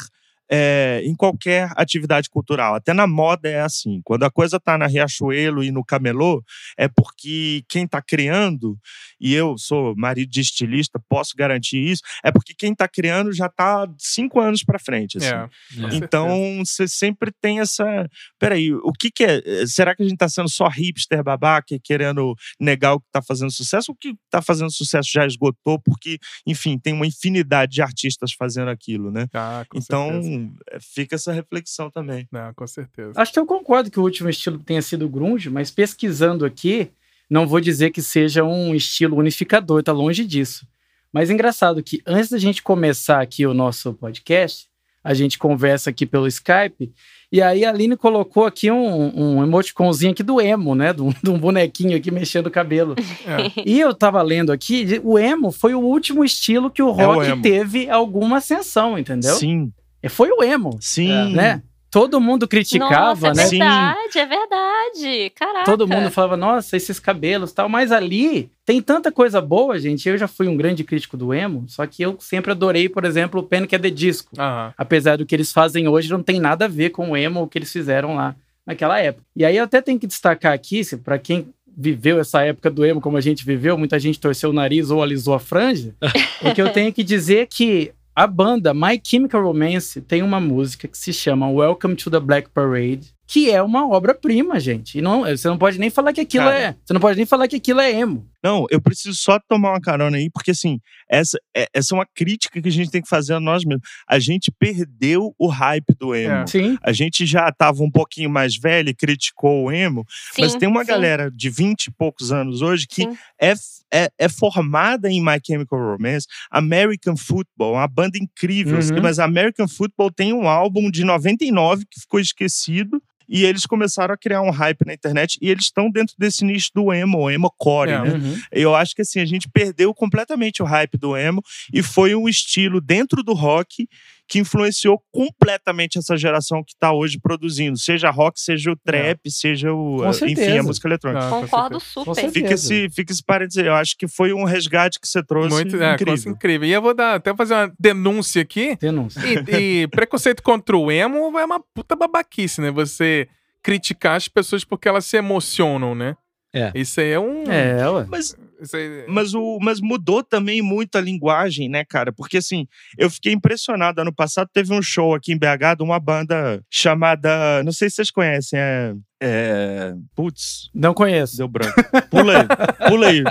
é, em qualquer atividade cultural. Até na moda é assim. Quando a coisa está na Riachuelo e no Camelô, é porque quem está criando, e eu sou marido de estilista, posso garantir isso, é porque quem está criando já está cinco anos para frente. Assim. É, então, você sempre tem essa. Peraí, o que, que é? Será que a gente está sendo só hipster babaca querendo negar o que está fazendo sucesso? O que está fazendo sucesso já esgotou, porque, enfim, tem uma infinidade de artistas fazendo aquilo, né? Ah, então, certeza. É, fica essa reflexão também. Não, com certeza. Acho que eu concordo que o último estilo tenha sido grunge, mas pesquisando aqui, não vou dizer que seja um estilo unificador, tá longe disso. Mas é engraçado que antes da gente começar aqui o nosso podcast, a gente conversa aqui pelo Skype, e aí a Aline colocou aqui um, um emoticonzinho aqui do emo, né? De um, de um bonequinho aqui mexendo o cabelo. É. E eu tava lendo aqui, o emo foi o último estilo que o rock é o teve alguma ascensão, entendeu? Sim. É, foi o emo. Sim. Né? Todo mundo criticava, nossa, é né? É verdade, Sim. é verdade. Caraca. Todo mundo falava, nossa, esses cabelos tal. Mas ali tem tanta coisa boa, gente. Eu já fui um grande crítico do emo, só que eu sempre adorei, por exemplo, o Panic! at the Disco. Uhum. Apesar do que eles fazem hoje, não tem nada a ver com o emo que eles fizeram lá naquela época. E aí eu até tenho que destacar aqui, para quem viveu essa época do emo como a gente viveu, muita gente torceu o nariz ou alisou a franja, *laughs* o que eu tenho que dizer é que a banda My Chemical Romance tem uma música que se chama Welcome to the Black Parade, que é uma obra-prima, gente. E não, você não pode nem falar que aquilo Cara, é. Você não pode nem falar que aquilo é emo. Não, eu preciso só tomar uma carona aí, porque assim, essa, é, essa é uma crítica que a gente tem que fazer a nós mesmos. A gente perdeu o hype do emo. É. Sim. A gente já estava um pouquinho mais velho e criticou o emo, sim, mas tem uma sim. galera de 20 e poucos anos hoje que é, é, é, formada em My Chemical Romance, American Football, uma banda incrível, uhum. mas American Football tem um álbum de 99 que ficou esquecido e eles começaram a criar um hype na internet e eles estão dentro desse nicho do emo, emo core, é, né? Uhum. Eu acho que assim, a gente perdeu completamente o hype do emo e foi um estilo dentro do rock que influenciou completamente essa geração que está hoje produzindo, seja rock, seja o trap, é. seja o, enfim, a música eletrônica. Não, Concordo super. Fica esse, fica esse parênteses. Eu acho que foi um resgate que você trouxe Muito, é, incrível. incrível. E eu vou dar, até fazer uma denúncia aqui. Denúncia. E, e *laughs* preconceito contra o emo é uma puta babaquice, né? Você criticar as pessoas porque elas se emocionam, né? É. Isso aí é um. É, ué. Mas, aí... mas, o, mas mudou também muito a linguagem, né, cara? Porque assim, eu fiquei impressionado. Ano passado teve um show aqui em BH de uma banda chamada. Não sei se vocês conhecem, é. É. Putz. Não conheço. Deu branco. Pula aí. *laughs* Pula aí.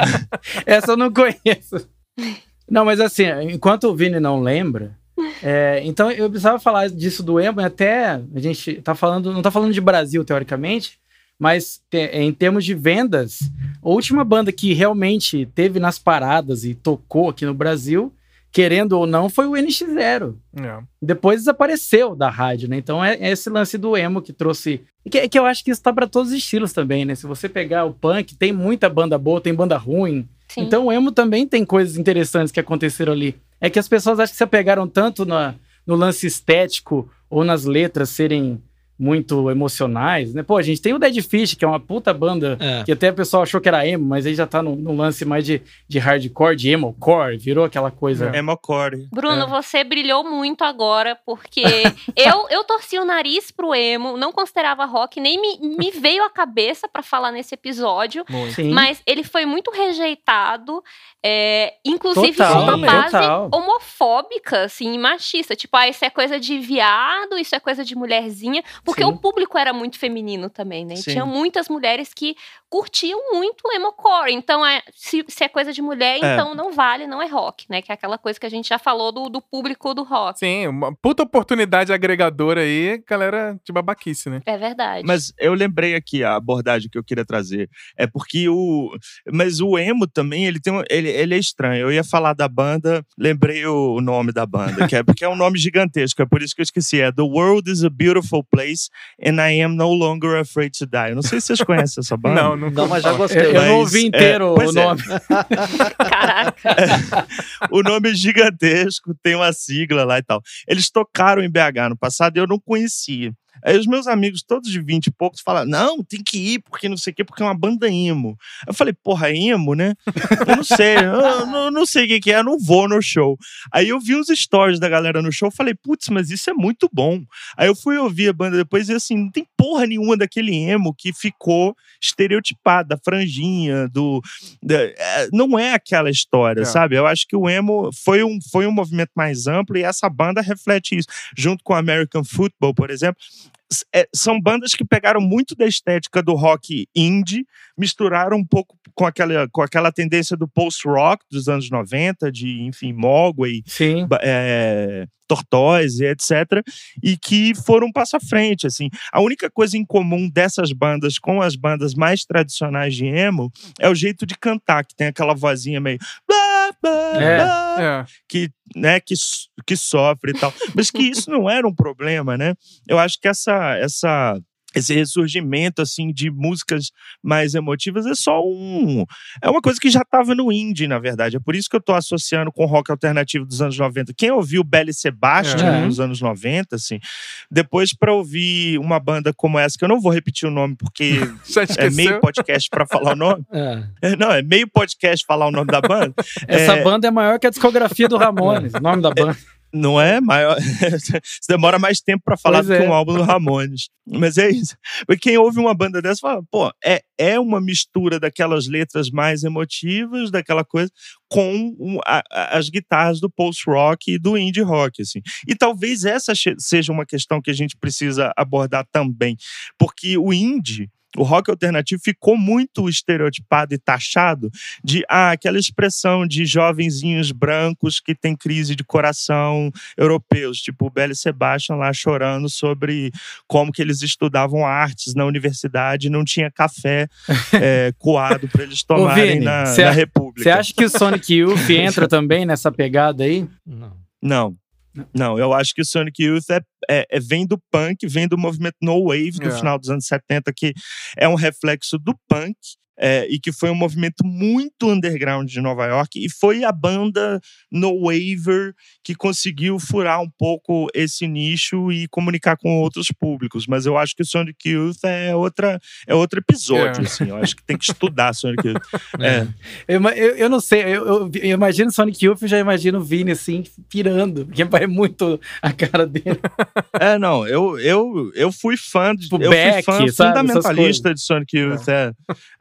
Essa eu não conheço. Não, mas assim, enquanto o Vini não lembra, é, então eu precisava falar disso do emo, até a gente tá falando, não tá falando de Brasil teoricamente, mas em termos de vendas, a última banda que realmente teve nas paradas e tocou aqui no Brasil, querendo ou não, foi o NX0. É. Depois desapareceu da rádio, né? Então é, é esse lance do emo que trouxe. Que, que eu acho que isso tá para todos os estilos também, né? Se você pegar o punk, tem muita banda boa, tem banda ruim. Sim. Então o emo também tem coisas interessantes que aconteceram ali. É que as pessoas acho que se apegaram tanto na, no lance estético ou nas letras serem muito emocionais, né? Pô, a gente tem o Dead Fish, que é uma puta banda, é. que até o pessoal achou que era emo, mas aí já tá no, no lance mais de, de hardcore, de emo-core, virou aquela coisa... É. Emo-core. Bruno, é. você brilhou muito agora, porque *laughs* eu, eu torci o nariz pro emo, não considerava rock, nem me, me veio à cabeça para falar nesse episódio, mas ele foi muito rejeitado, é, inclusive total, uma base total. homofóbica, assim, machista, tipo, ah, isso é coisa de viado, isso é coisa de mulherzinha, porque Sim. o público era muito feminino também, né? Tinha muitas mulheres que curtiam muito o emo-core. Então, é, se, se, é coisa de mulher, é. então não vale, não é rock, né? Que é aquela coisa que a gente já falou do, do público do rock. Sim, uma puta oportunidade agregadora aí, galera de babaquice, né? É verdade. Mas eu lembrei aqui a abordagem que eu queria trazer. É porque o... Mas o emo também, ele tem um, ele, ele é estranho. Eu ia falar da banda, lembrei o nome da banda, que é porque é um nome gigantesco, é por isso que eu esqueci. É The World is a Beautiful Place and I Am No Longer Afraid to Die. Eu não sei se vocês conhecem essa *laughs* banda. não, não, não mas já gostei. Eu, eu não ouvi inteiro é, o é. nome. É. *laughs* Caraca. *laughs* o nome é gigantesco, tem uma sigla lá e tal. Eles tocaram em BH no passado e eu não conhecia. Aí os meus amigos, todos de 20 e poucos, falam: não, tem que ir, porque não sei o quê, porque é uma banda emo. Eu falei, porra, emo, né? Eu não sei, eu não, não sei o que, é, eu não vou no show. Aí eu vi uns stories da galera no show, falei, putz, mas isso é muito bom. Aí eu fui ouvir a banda depois e assim, não tem porra nenhuma daquele emo que ficou estereotipado, da franjinha, do. Da, é, não é aquela história, é. sabe? Eu acho que o emo foi um, foi um movimento mais amplo e essa banda reflete isso. Junto com o American Football, por exemplo, é, são bandas que pegaram muito da estética do rock indie, misturaram um pouco com aquela, com aquela tendência do post-rock dos anos 90, de, enfim, Mogwai, é, Tortoise, etc., e que foram um passo à frente, assim. A única coisa em comum dessas bandas com as bandas mais tradicionais de emo é o jeito de cantar, que tem aquela vozinha meio... é. que né que, que sofre e tal mas que isso não era um problema né eu acho que essa essa esse ressurgimento assim de músicas mais emotivas é só um é uma coisa que já estava no indie na verdade é por isso que eu estou associando com o rock alternativo dos anos 90 quem ouviu Belly Sebastian é. nos anos 90 assim depois para ouvir uma banda como essa que eu não vou repetir o nome porque *laughs* é meio podcast para falar o nome *laughs* é. é. não é meio podcast falar o nome da banda essa é... banda é maior que a discografia do *laughs* Ramones o nome da banda não é maior. *laughs* Você demora mais tempo para falar pois do é. que um álbum do Ramones. Mas é isso. Quem ouve uma banda dessa fala, pô, é, é uma mistura daquelas letras mais emotivas, daquela coisa, com um, a, as guitarras do post-rock e do indie rock, assim. E talvez essa seja uma questão que a gente precisa abordar também, porque o indie o rock alternativo ficou muito estereotipado e taxado de ah, aquela expressão de jovenzinhos brancos que tem crise de coração europeus, tipo o Belly Sebastian lá chorando sobre como que eles estudavam artes na universidade e não tinha café é, *laughs* coado para eles tomarem Vini, na, na República. Você acha que o Sonic Youth entra também nessa pegada aí? Não. Não. Não, eu acho que o Sonic Youth é, é, é, vem do punk, vem do movimento No Wave do é. final dos anos 70, que é um reflexo do punk é, e que foi um movimento muito underground de Nova York, e foi a banda No Waver que conseguiu furar um pouco esse nicho e comunicar com outros públicos. Mas eu acho que o Sonic Youth é, outra, é outro episódio, é. assim. Eu acho que tem que estudar Sonic Youth. *laughs* É. Eu, eu, eu, não sei, eu, eu, eu imagino Sonic Youth, eu já imagino o Vini, assim, pirando, porque é muito a cara dele. É, não, eu, eu, eu fui fã, de, tipo, eu Beck, fui fã sabe, fundamentalista de Sonic Youth, é.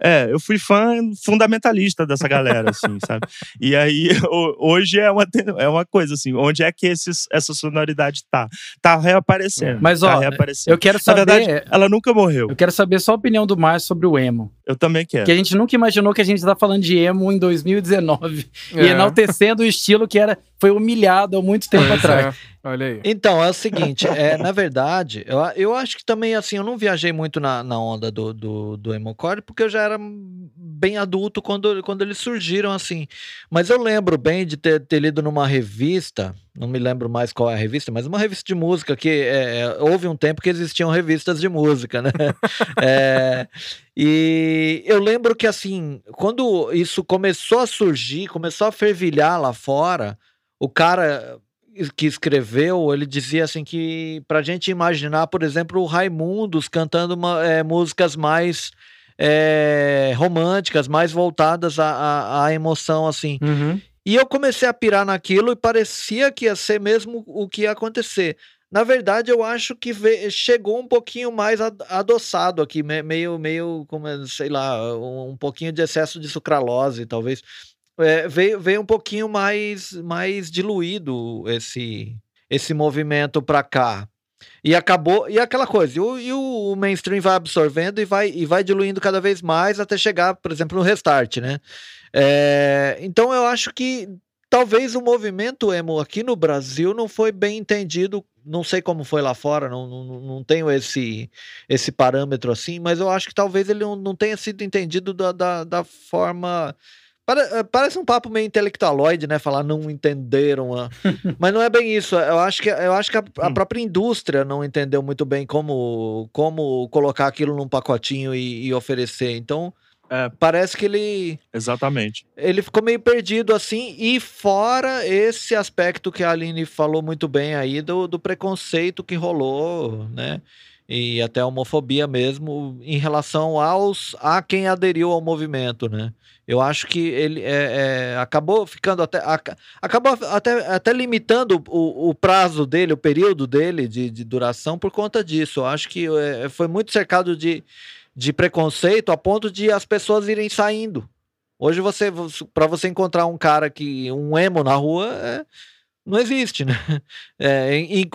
é eu fui fã fundamentalista dessa galera, assim, *laughs* sabe? E aí, hoje é uma, é uma coisa, assim, onde é que esses, essa sonoridade tá? Tá reaparecendo. Mas, tá ó, reaparecendo. eu quero saber... Na verdade, ela nunca morreu. Eu quero saber só a opinião do Márcio sobre o emo. Eu também quero. Que a gente nunca imaginou que a gente tá falando de emo em 2019. É. E enaltecendo o estilo que era, foi humilhado há muito tempo pois atrás. É. Olha aí. Então, é o seguinte, é, na verdade, eu, eu acho que também, assim, eu não viajei muito na, na onda do, do, do Emocore, porque eu já era bem adulto quando, quando eles surgiram, assim. Mas eu lembro bem de ter, ter lido numa revista, não me lembro mais qual é a revista, mas uma revista de música, que é, é houve um tempo que existiam revistas de música, né? *laughs* é, e eu lembro que, assim, quando isso começou a surgir, começou a fervilhar lá fora, o cara que escreveu, ele dizia assim que para a gente imaginar, por exemplo, o Raimundos cantando uma, é, músicas mais é, românticas, mais voltadas à emoção, assim. Uhum. E eu comecei a pirar naquilo e parecia que ia ser mesmo o que ia acontecer. Na verdade, eu acho que chegou um pouquinho mais adoçado aqui, meio, meio, como, sei lá, um pouquinho de excesso de sucralose, talvez é, veio, veio um pouquinho mais, mais diluído esse, esse movimento para cá. E acabou. E aquela coisa, e o, e o, mainstream vai absorvendo e vai, e vai diluindo cada vez mais até chegar, por exemplo, no restart, né? É, então eu acho que talvez o movimento emo aqui no Brasil não foi bem entendido. Não sei como foi lá fora, não, não, não tenho esse, esse parâmetro assim, mas eu acho que talvez ele não, não tenha sido entendido da, da, da forma parece um papo meio intelectualoide, né? Falar não entenderam. A... *laughs* Mas não é bem isso. Eu acho que, eu acho que a, a, hum. própria indústria não entendeu muito bem como, como colocar aquilo num pacotinho e, e oferecer. Então, é. parece que ele. Exatamente. Ele ficou meio perdido assim. E fora esse aspecto que a Aline falou muito bem aí do, do preconceito que rolou, né? E até homofobia mesmo em relação aos a quem aderiu ao movimento, né? Eu acho que ele é, é, acabou ficando até acabou até, até limitando o, o prazo dele, o período dele de, de duração por conta disso. Eu acho que é, foi muito cercado de, de preconceito a ponto de as pessoas irem saindo. Hoje você para você encontrar um cara que um emo na rua é, não existe, né? *laughs* É, em,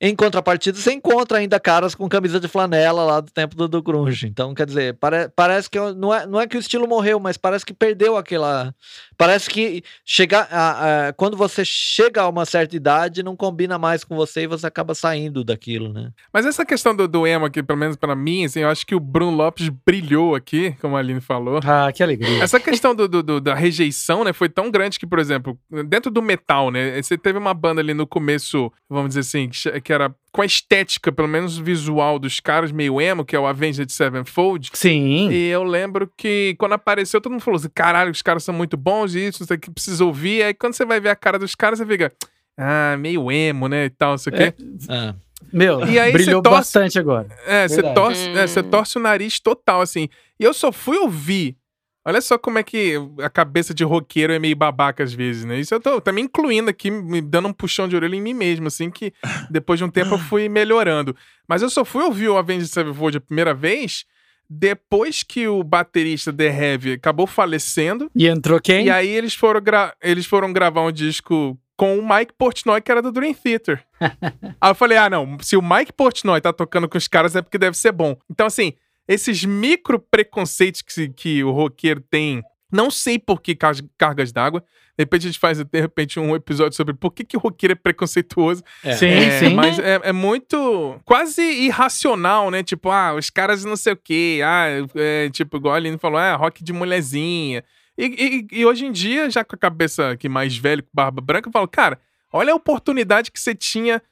em, contrapartida, você encontra ainda caras com camisa de flanela lá do tempo do, do grunge. Então, quer dizer, pare, parece que não é, não é que o estilo morreu, mas parece que perdeu aquela... Parece que chegar a, a, quando você chega a uma certa idade, não combina mais com você e você acaba saindo daquilo, né? Mas essa questão do, do emo aqui, pelo menos para mim, assim, eu acho que o Bruno Lopes brilhou aqui, como a Aline falou. Ah, que alegria. Essa questão do, do, do da rejeição, né, foi tão grande que, por exemplo, dentro do metal, né, você teve uma banda ali no começo, vamos dizer assim, que era com a estética, pelo menos visual dos caras meio emo, que é o Avenged Sevenfold. Sim. E eu lembro que quando apareceu, todo mundo falou assim: caralho, os caras são muito bons, isso, isso aqui precisa ouvir. Aí quando você vai ver a cara dos caras, você fica, ah, meio emo, né? E tal, isso aqui. É. Ah. Meu, e aí brilhou torce, bastante agora. É, você torce, é, você torce o nariz total, assim. E eu só fui ouvir Olha só como é que a cabeça de roqueiro é meio babaca às vezes, né? Isso eu tô também incluindo aqui, me dando um puxão de orelha em mim mesmo, assim, que depois de um tempo eu *laughs* fui melhorando. Mas eu só fui ouvir o Avenged Sevenfold a primeira vez depois que o baterista The Heavy acabou falecendo. E entrou quem? E aí eles foram, eles foram gravar um disco com o Mike Portnoy, que era do Dream Theater. *laughs* aí eu falei, ah, não, se o Mike Portnoy tá tocando com os caras é porque deve ser bom. Então, assim, esses micro preconceitos que, que o roqueiro tem. Não sei por que cargas d'água. De repente a gente faz, de repente, um episódio sobre por que, que o roqueiro é preconceituoso. É. Sim, é, sim. Mas é, é, muito. quase irracional, né? Tipo, ah, os caras não sei o quê. Ah, é, tipo, igual a Aline falou, ah, rock de mulherzinha. E, e, e, hoje em dia, já com a cabeça aqui mais velho, com barba branca, eu falo, cara, olha a oportunidade que você tinha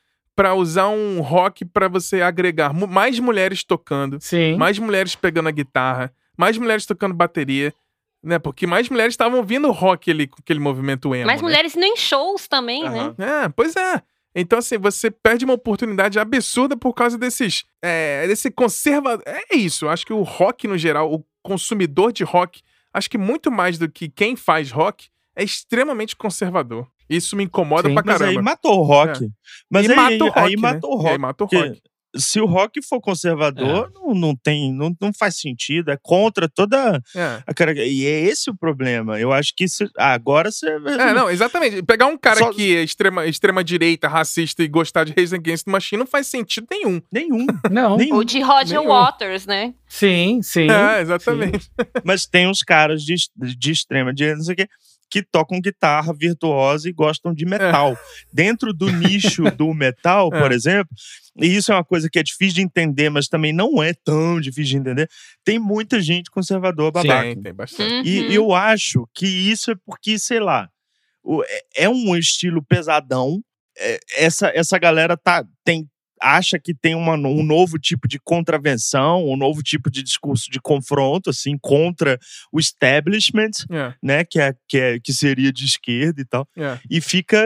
para usar um rock para você agregar mais mulheres tocando, Sim. mais mulheres pegando a guitarra, mais mulheres tocando bateria, né? Porque mais mulheres estavam ouvindo rock ali com aquele movimento emo. Mais né? mulheres nem shows também, uhum. né? É, pois é. Então, assim, você perde uma oportunidade absurda por causa desses. É, desse conservador. É isso. Acho que o rock, no geral, o consumidor de rock, acho que muito mais do que quem faz rock, é extremamente conservador. Isso me incomoda Sim, pra caramba. Mas aí matou o rock. É. Mas e aí, mata o rock, aí matou o rock. Aí matou o rock. Se o rock for conservador, é. não, não tem, não, não faz sentido, é contra toda é. a cara. E é esse o problema. Eu acho que se, agora você. É, não, exatamente. Pegar um cara Só... que é extrema, extrema direita, racista e gostar de Raise Against the Machine não faz sentido nenhum. Nenhum. *laughs* Não. Nenhum. Ou de Roger nenhum. Waters, né? Sim, sim. É, exatamente. Sim. Mas tem uns caras de, de extrema direita, não sei o quê que tocam guitarra virtuosa e gostam de metal. É. Dentro do nicho do *laughs* metal, por é. exemplo, e isso é uma coisa que é difícil de entender, mas também não é tão difícil de entender. Tem muita gente conservadora babaca. Sim, tem bastante. Uhum. E eu acho que isso é porque, sei lá, é, é um estilo pesadão. É, essa, essa galera tá, tem, acha que tem uma, um novo tipo de contravenção, um novo tipo de discurso de confronto, assim, contra o establishment, yeah. É. né, que, é, que, é, que seria de esquerda e tal. Yeah. É. E, fica,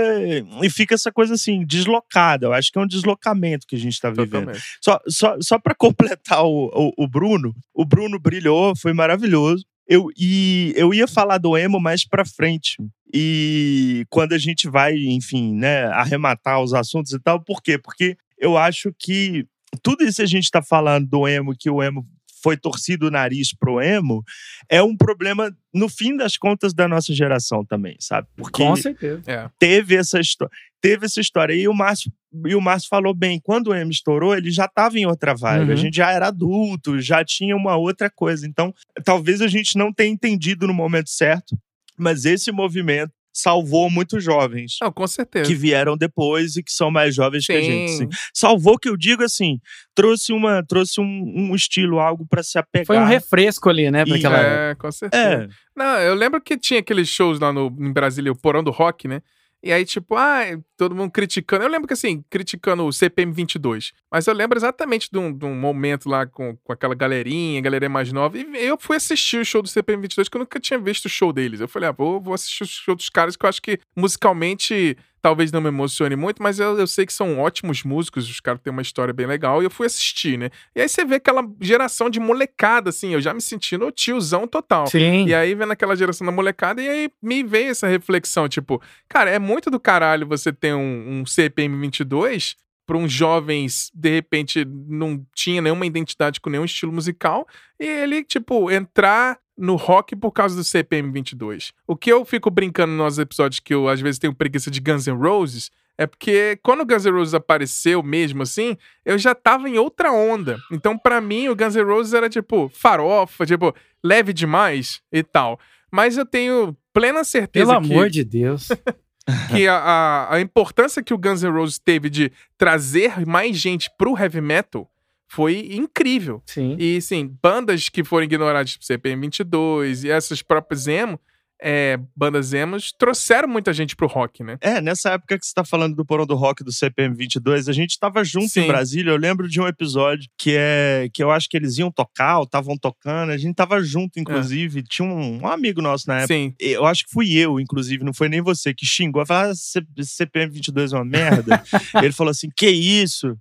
e fica essa coisa, assim, deslocada. Eu acho que é um deslocamento que a gente está vivendo. Só, só, só para completar o, o, o Bruno, o Bruno brilhou, foi maravilhoso. Eu, e eu ia falar do emo mais pra frente. E quando a gente vai, enfim, né, arrematar os assuntos e tal, por quê? Porque eu acho que tudo isso a gente está falando do emo, que o emo foi torcido o nariz pro emo, é um problema, no fim das contas, da nossa geração também, sabe? Porque Com certeza. É. Teve essa história. Teve essa história. E o Márcio, e o Márcio falou bem, quando o emo estourou, ele já estava em outra vibe. Uhum. A gente já era adulto, já tinha uma outra coisa. Então, talvez a gente não tenha entendido no momento certo, mas esse movimento salvou muitos jovens. Não, com certeza. Que vieram depois e que são mais jovens Sim. que a gente. Assim. Salvou, que eu digo assim, trouxe, uma, trouxe um, um estilo, algo para se apegar. Foi um refresco ali, né? Pra e, aquela... É, com certeza. É. Não, eu lembro que tinha aqueles shows lá no, em Brasília, o Porão do Rock, né? E aí, tipo, ah, todo mundo criticando. Eu lembro que, assim, criticando o CPM 22. Mas eu lembro exatamente de um, de um momento lá com, com aquela galerinha, galerinha mais nova. E eu fui assistir o show do CPM 22, que eu nunca tinha visto o show deles. Eu falei, ah, vou, vou assistir o show dos caras, que eu acho que musicalmente talvez não me emocione muito, mas eu, eu sei que são ótimos músicos, os caras têm uma história bem legal, e eu fui assistir, né? E aí você vê aquela geração de molecada, assim, eu já me sentindo tiozão total. Sim. E aí vendo aquela geração da molecada, e aí me veio essa reflexão, tipo, cara, é muito do caralho você ter um, um CPM 22 para uns jovens, de repente, não tinha nenhuma identidade com nenhum estilo musical, e ele, tipo, entrar no rock por causa do CPM 22. O que eu fico brincando nos episódios que eu às vezes tenho preguiça de Guns N' Roses é porque quando o Guns N' Roses apareceu mesmo assim, eu já tava em outra onda. Então para mim o Guns N' Roses era tipo farofa, tipo leve demais e tal. Mas eu tenho plena certeza Pelo que... amor de Deus. *laughs* que a, a, a, importância que o Guns N' Roses teve de trazer mais gente pro heavy metal foi incrível. Sim. E, sim, bandas que foram ignoradas, tipo CPM 22 e essas próprias emo, é, bandas emos, trouxeram muita gente pro rock, né? É, nessa época que você tá falando do Porão do Rock do CPM 22, a gente tava junto Sim. em Brasília. Eu lembro de um episódio que é que eu acho que eles iam tocar ou estavam tocando. A gente tava junto, inclusive. É. Tinha um, um, amigo nosso na época. Sim. Eu acho que fui eu, inclusive, não foi nem você que xingou. Falou: ah, CPM 22 é uma merda. *laughs* Ele falou assim: que isso?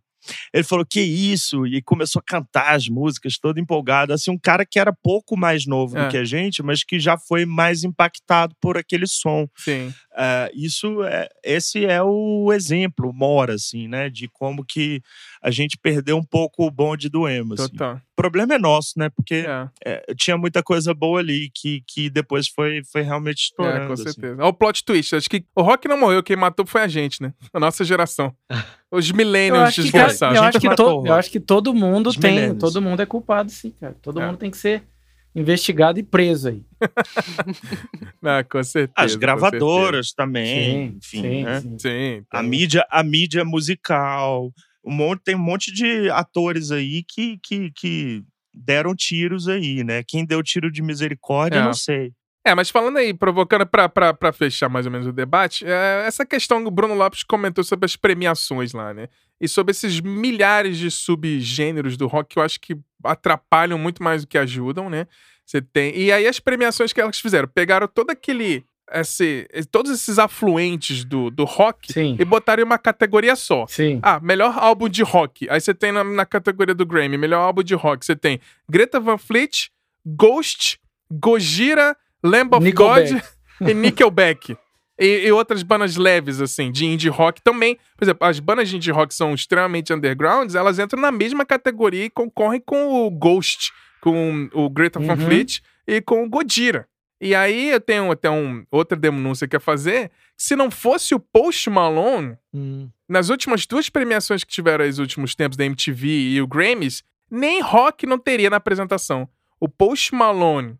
Ele falou, que isso? E começou a cantar as músicas, todo empolgado. Assim, um cara que era pouco mais novo é. do que a gente, mas que já foi mais impactado por aquele som. Sim. Uh, isso é, esse é o exemplo, mora, assim, né? De como que a gente perdeu um pouco o bonde do emo. Assim. Total. O problema é nosso, né? Porque é. É, tinha muita coisa boa ali que, que depois foi, foi realmente é, estourando. É, com assim. certeza. Assim. Olha o plot twist. Acho que o rock não morreu, quem matou foi a gente, né? A nossa geração. *laughs* Os millennials desgraçados. Eu, acho que, to, eu acho que todo mundo Os tem, todo mundo é culpado, sim, cara. Todo é. mundo tem que ser investigado e preso aí. *laughs* Não, com certeza. As gravadoras certeza. também, sim, enfim, sim, né? Sim. sim a mídia, a mídia musical, um monte, tem um monte de atores aí que, que, que deram tiros aí, né? Quem deu tiro de misericórdia, é. não sei. É, mas falando aí, provocando para fechar mais ou menos o debate, é, essa questão que o Bruno Lopes comentou sobre as premiações lá, né? E sobre esses milhares de subgêneros do rock que eu acho que atrapalham muito mais do que ajudam, né? Você tem. E aí as premiações que elas fizeram, pegaram todo aquele. Esse, todos esses afluentes do, do rock Sim. e botaram em uma categoria só. Sim. Ah, melhor álbum de rock. Aí você tem na, na categoria do Grammy, melhor álbum de rock. Você tem Greta Van Fleet, Ghost, Gojira, Lamb of Nickelback. God *laughs* e Nickelback. E, e, outras bandas leves, assim, de indie rock também. Por exemplo, as bandas de indie rock são extremamente undergrounds, elas entram na mesma categoria e concorrem com o Ghost, com o Greta uhum. Van Fleet e com o Godira. E aí eu tenho até um, outra denúncia que é fazer. Se não fosse o Post Malone, hum. nas últimas duas premiações que tiveram nos últimos tempos da MTV e o Grammys, nem rock não teria na apresentação. O Post Malone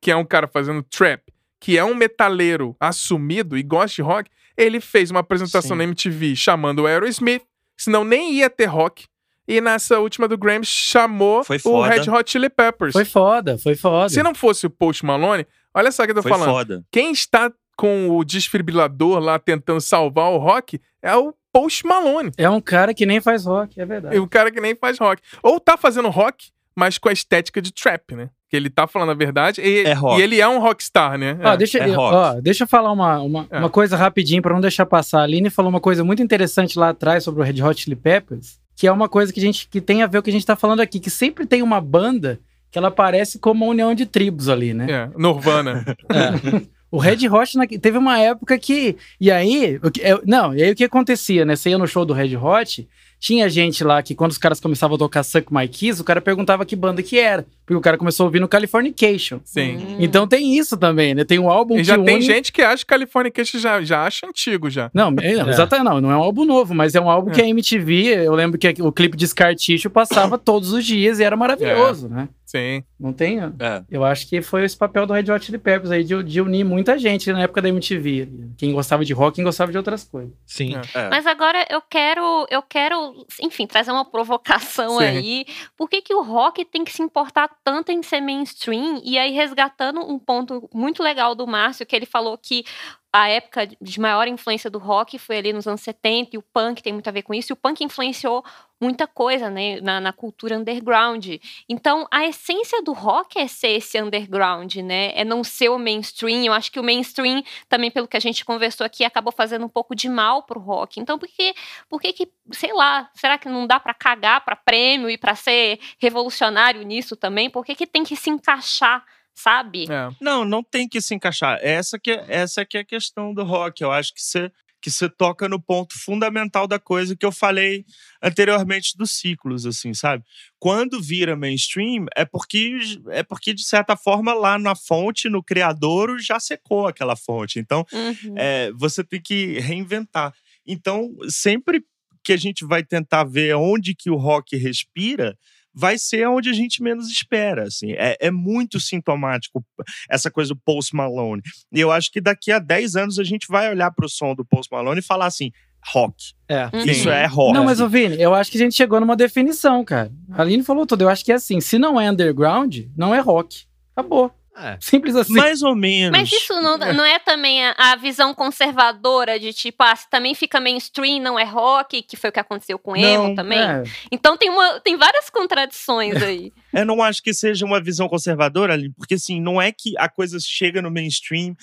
que é um cara fazendo trap, que é um metaleiro assumido e gosta de rock, ele fez uma apresentação Sim. na MTV chamando o Aerosmith, senão nem ia ter rock. E nessa última do Grammy chamou o Red Hot Chili Peppers. Foi foda, foi foda. Se não fosse o Post Malone, olha só o que eu tô foi falando. Foda. Quem está com o desfibrilador lá tentando salvar o rock é o Post Malone. É um cara que nem faz rock, é verdade. É um cara que nem faz rock. Ou tá fazendo rock, mas com a estética de trap, né? Que ele tá falando a verdade. E, é e ele é um rockstar, né? Ó, é. deixa, é ó, deixa eu falar uma, uma, é. uma coisa rapidinho para não deixar passar. A Aline falou uma coisa muito interessante lá atrás sobre o Red Hot Chili Peppers, que é uma coisa que, a gente, que tem a ver com o que a gente tá falando aqui, que sempre tem uma banda que ela parece como uma união de tribos ali, né? É, Nirvana. é. O Red Hot teve uma época que. E aí. Não, e aí o que acontecia, né? Você ia no show do Red Hot, tinha gente lá que quando os caras começavam a tocar Suck My Keys, o cara perguntava que banda que era. Porque o cara começou a ouvir no Californication. Sim. Hum. Então tem isso também, né? Tem um álbum e já tem gente que acha que Californication já, já acha antigo já. Não, é, é. exatamente, não, não é um álbum novo, mas é um álbum é. que a MTV, eu lembro que o clipe de Scar Tissue passava *coughs* todos os dias e era maravilhoso, é. né? Sim. Não tem? É. Eu acho que foi esse papel do Red Hot Chili Peppers aí, de, de, unir muita gente na época da MTV. Quem gostava de rock, quem gostava de outras coisas. Sim. É. é. Mas agora eu quero, eu quero, enfim, trazer uma provocação Sim. aí. Por que, que o rock tem que se importar tanto em ser mainstream? E aí, resgatando um ponto muito legal do Márcio, que ele falou que a época de maior influência do rock foi ali nos anos 70 e o punk tem muito a ver com isso. E o punk influenciou muita coisa né, na, na, cultura underground. Então, a essência do rock é ser esse underground, né? É não ser o mainstream. Eu acho que o mainstream, também pelo que a gente conversou aqui, acabou fazendo um pouco de mal pro rock. Então, por que, por que, que sei lá, será que não dá para cagar para prêmio e para ser revolucionário nisso também? Por que, que tem que se encaixar sabe? É. Não, não tem que se encaixar. Essa que é, essa que é a questão do rock. Eu acho que você que você toca no ponto fundamental da coisa que eu falei anteriormente dos ciclos, assim, sabe? Quando vira mainstream, é porque, é porque de certa forma, lá na fonte, no criador, já secou aquela fonte. Então, uhum. é, você tem que reinventar. Então, sempre que a gente vai tentar ver onde que o rock respira, vai ser onde a gente menos espera. Assim. É, é, muito sintomático essa coisa do Post Malone. E eu acho que daqui a 10 anos a gente vai olhar para o som do Post Malone e falar assim: rock. É. Isso é rock. Não, mas, ô Vini, eu acho que a gente chegou numa definição, cara. A Aline falou tudo. Eu acho que é assim: se não é underground, não é rock. Acabou. É. Simples assim. Mais ou menos. Mas isso não, não é também a, a, visão conservadora de tipo, ah, se também fica mainstream, não é rock, que foi o que aconteceu com emo também. É. Então tem, uma, tem várias contradições aí. *laughs* Eu não acho que seja uma visão conservadora, ali, porque assim, não é que a coisa chega no mainstream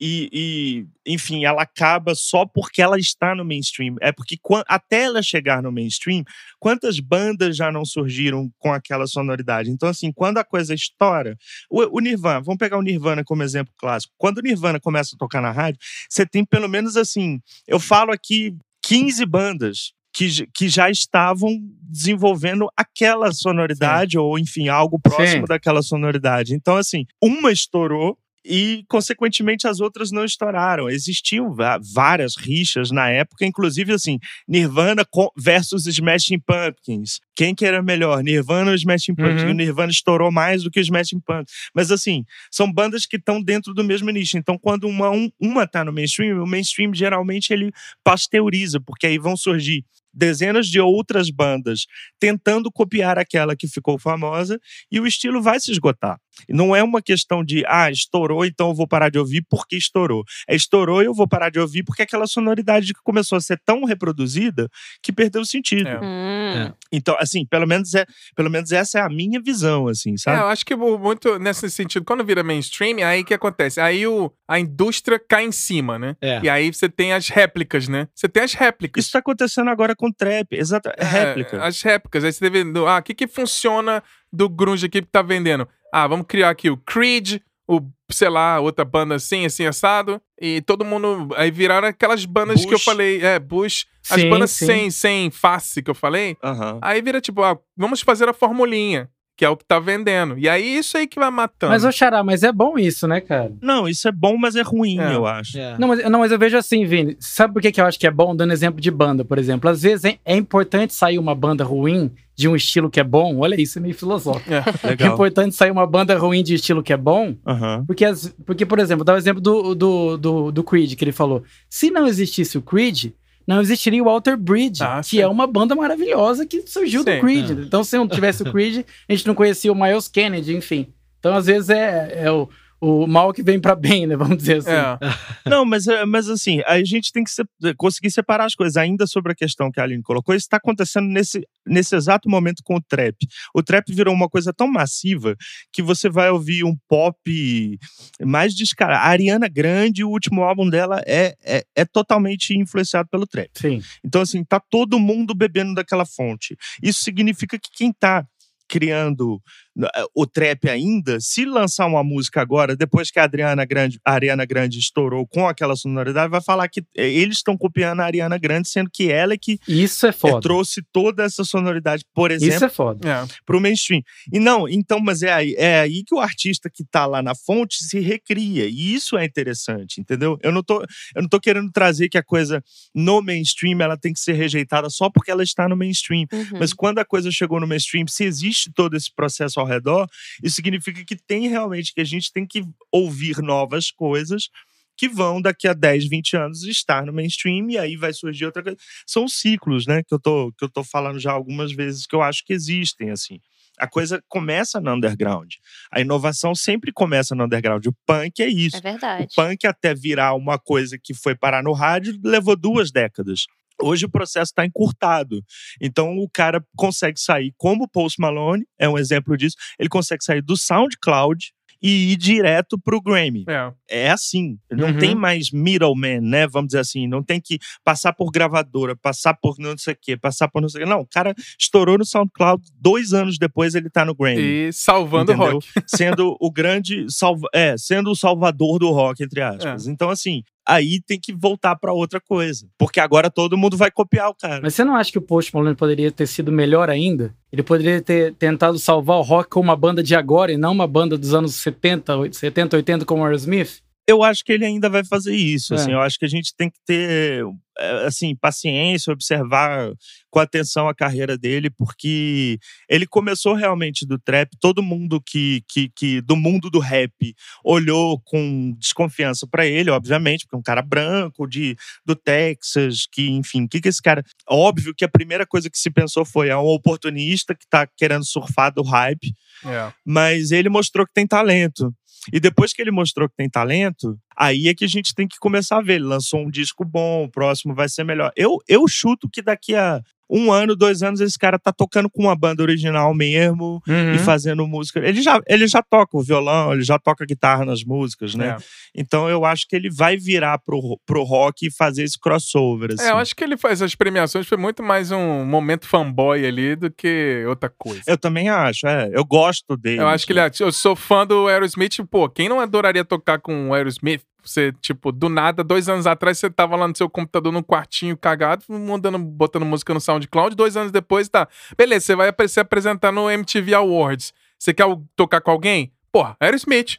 e, e, enfim, ela acaba só porque ela está no mainstream. É porque até ela chegar no mainstream, quantas bandas já não surgiram com aquela sonoridade? Então, assim, quando a coisa estoura, o, o Nirvana, vamos pegar o Nirvana como exemplo clássico. Quando o Nirvana começa a tocar na rádio, você tem pelo menos assim, eu falo aqui 15 bandas que, que já estavam desenvolvendo aquela sonoridade, Sim. ou enfim, algo próximo Sim. daquela sonoridade. Então, assim, uma estourou, e, consequentemente, as outras não estouraram. Existiam várias rixas na época, inclusive assim, Nirvana versus Smashing Pumpkins. Quem que era melhor, Nirvana ou Smashing Pumpkins? Uhum. O Nirvana estourou mais do que o Smashing Pumpkins. Mas assim, são bandas que estão dentro do mesmo nicho. Então, quando uma, um, uma tá no mainstream, o mainstream geralmente ele pasteuriza, porque aí vão surgir dezenas de outras bandas tentando copiar aquela que ficou famosa e o estilo vai se esgotar. Não é uma questão de, ah, estourou, então eu vou parar de ouvir porque estourou. É estourou e eu vou parar de ouvir porque aquela sonoridade que começou a ser tão reproduzida que perdeu o sentido. É. Hum. É. Então, assim, pelo menos, é, pelo menos essa é a minha visão, assim, sabe? É, eu acho que muito nesse sentido, quando vira mainstream, aí o que acontece? Aí o, a indústria cai em cima, né? É. E aí você tem as réplicas, né? Você tem as réplicas. Isso tá acontecendo agora com trap, exato, é, réplica. As réplicas. Aí você teve, ah, o que que funciona do grunge aqui que tá vendendo? Ah, vamos criar aqui o Creed, o, sei lá, outra banda assim, assim, assado. E todo mundo. Aí viraram aquelas bandas Bush. que eu falei. É, Bush. Sim, as bandas sem, sem face que eu falei. Uhum. Aí vira tipo, ah, vamos fazer a formulinha que é o que tá vendendo. E aí isso aí que vai matando. Mas, ô Xará, mas é bom isso, né, cara? Não, isso é bom, mas é ruim, é. eu acho. É. Não, mas, não, mas eu vejo assim, Vini. Sabe por que, que eu acho que é bom? Dando exemplo de banda, por exemplo. Às vezes é, é importante sair uma banda ruim de um estilo que é bom. Olha isso, é meio filosófico. É, *laughs* é importante sair uma banda ruim de estilo que é bom. Uhum. Porque, as, porque, por exemplo, dá o exemplo do, do, do, do Creed, que ele falou. Se não existisse o Creed, não existiria o Walter Bridge, ah, que sim. é uma banda maravilhosa que surgiu sim, do Creed. É. Então, se não tivesse o Creed, a gente não conhecia o Miles Kennedy, enfim. Então, às vezes, é, é o, o mal que vem para bem, né? Vamos dizer assim. É. *laughs* Não, mas, é, mas assim, a gente tem que se, conseguir separar as coisas. Ainda sobre a questão que a Aline colocou, isso está acontecendo nesse, nesse exato momento com o trap. O trap virou uma coisa tão massiva que você vai ouvir um pop mais descarado. A Ariana Grande, o último álbum dela é, é, é totalmente influenciado pelo trap. Sim. Então, assim, tá todo mundo bebendo daquela fonte. Isso significa que quem tá criando eh, o trap ainda, se lançar uma música agora, depois que a Adriana Grande, a Ariana Grande estourou com aquela sonoridade, vai falar que eh, eles estão copiando a Ariana Grande, sendo que ela é que Isso é foda. trouxe toda essa sonoridade, por exemplo, Isso é foda. É. pro mainstream. E não, então, mas é aí, é aí que o artista que tá lá na fonte se recria. E isso é interessante, entendeu? Eu não tô, eu não tô querendo trazer que a coisa no mainstream ela tem que ser rejeitada só porque ela está no mainstream. Uhum. Mas quando a coisa chegou no mainstream, se existe todo esse processo ao redor, isso significa que tem realmente que a gente tem que ouvir novas coisas que vão daqui a 10, 20 anos estar no mainstream e aí vai surgir outra coisa. São ciclos, né, que eu tô que eu tô falando já algumas vezes que eu acho que existem assim. A coisa começa no underground. A inovação sempre começa no underground. O punk é isso. É verdade. O punk, até virar uma coisa que foi parar no rádio, levou duas décadas. Hoje o processo está encurtado. Então o cara consegue sair, como o Post Malone é um exemplo disso, ele consegue sair do SoundCloud e ir direto pro Grammy. É, é assim. Não uhum. tem mais middleman, né? Vamos dizer assim. Não tem que passar por gravadora, passar por não sei o quê, passar por não sei o quê. Não, o cara estourou no SoundCloud, dois anos depois ele tá no Grammy. E salvando entendeu? o rock. *laughs* Sendo o grande. Salva, é, sendo o salvador do rock, entre aspas. É. Então, assim, aí tem que voltar para outra coisa. Porque agora todo mundo vai copiar o cara. Mas você não acha que o Post Malone poderia ter sido melhor ainda? Ele poderia ter tentado salvar o rock com uma banda de agora e não uma banda dos anos 70, 70 80 como o Aerosmith? Eu acho que ele ainda vai fazer isso. Assim, é. Assim, eu acho que a gente tem que ter é, assim paciência, observar com atenção a carreira dele, porque ele começou realmente do trap. Todo mundo que, que, que do mundo do rap olhou com desconfiança para ele, obviamente, porque é um cara branco de do Texas, que enfim, que que esse cara? Óbvio que a primeira coisa que se pensou foi é um oportunista que tá querendo surfar do hype. É. Mas ele mostrou que tem talento. E depois que ele mostrou que tem talento, aí é que a gente tem que começar a ver. Ele lançou um disco bom, o próximo vai ser melhor. Eu, eu chuto que daqui a um ano, dois anos, esse cara tá tocando com uma banda original mesmo uhum. e fazendo música. Ele já, ele já toca o violão, ele já toca guitarra nas músicas, né? É. Então eu acho que ele vai virar pro, pro rock e fazer esse crossover. Assim. É, eu assim. acho que ele faz as premiações, foi muito mais um momento fanboy ali do que outra coisa. Eu também acho, é. Eu gosto dele. Eu acho que ele é, Eu sou fã do Aerosmith, pô, quem não adoraria tocar com o Aerosmith? Você, tipo, do nada, dois anos atrás, você tava lá no seu computador no quartinho cagado, mandando, botando música no SoundCloud. Dois anos depois, tá. Beleza, você vai se apresentar no MTV Awards. Você quer tocar com alguém? Porra, Aerosmith.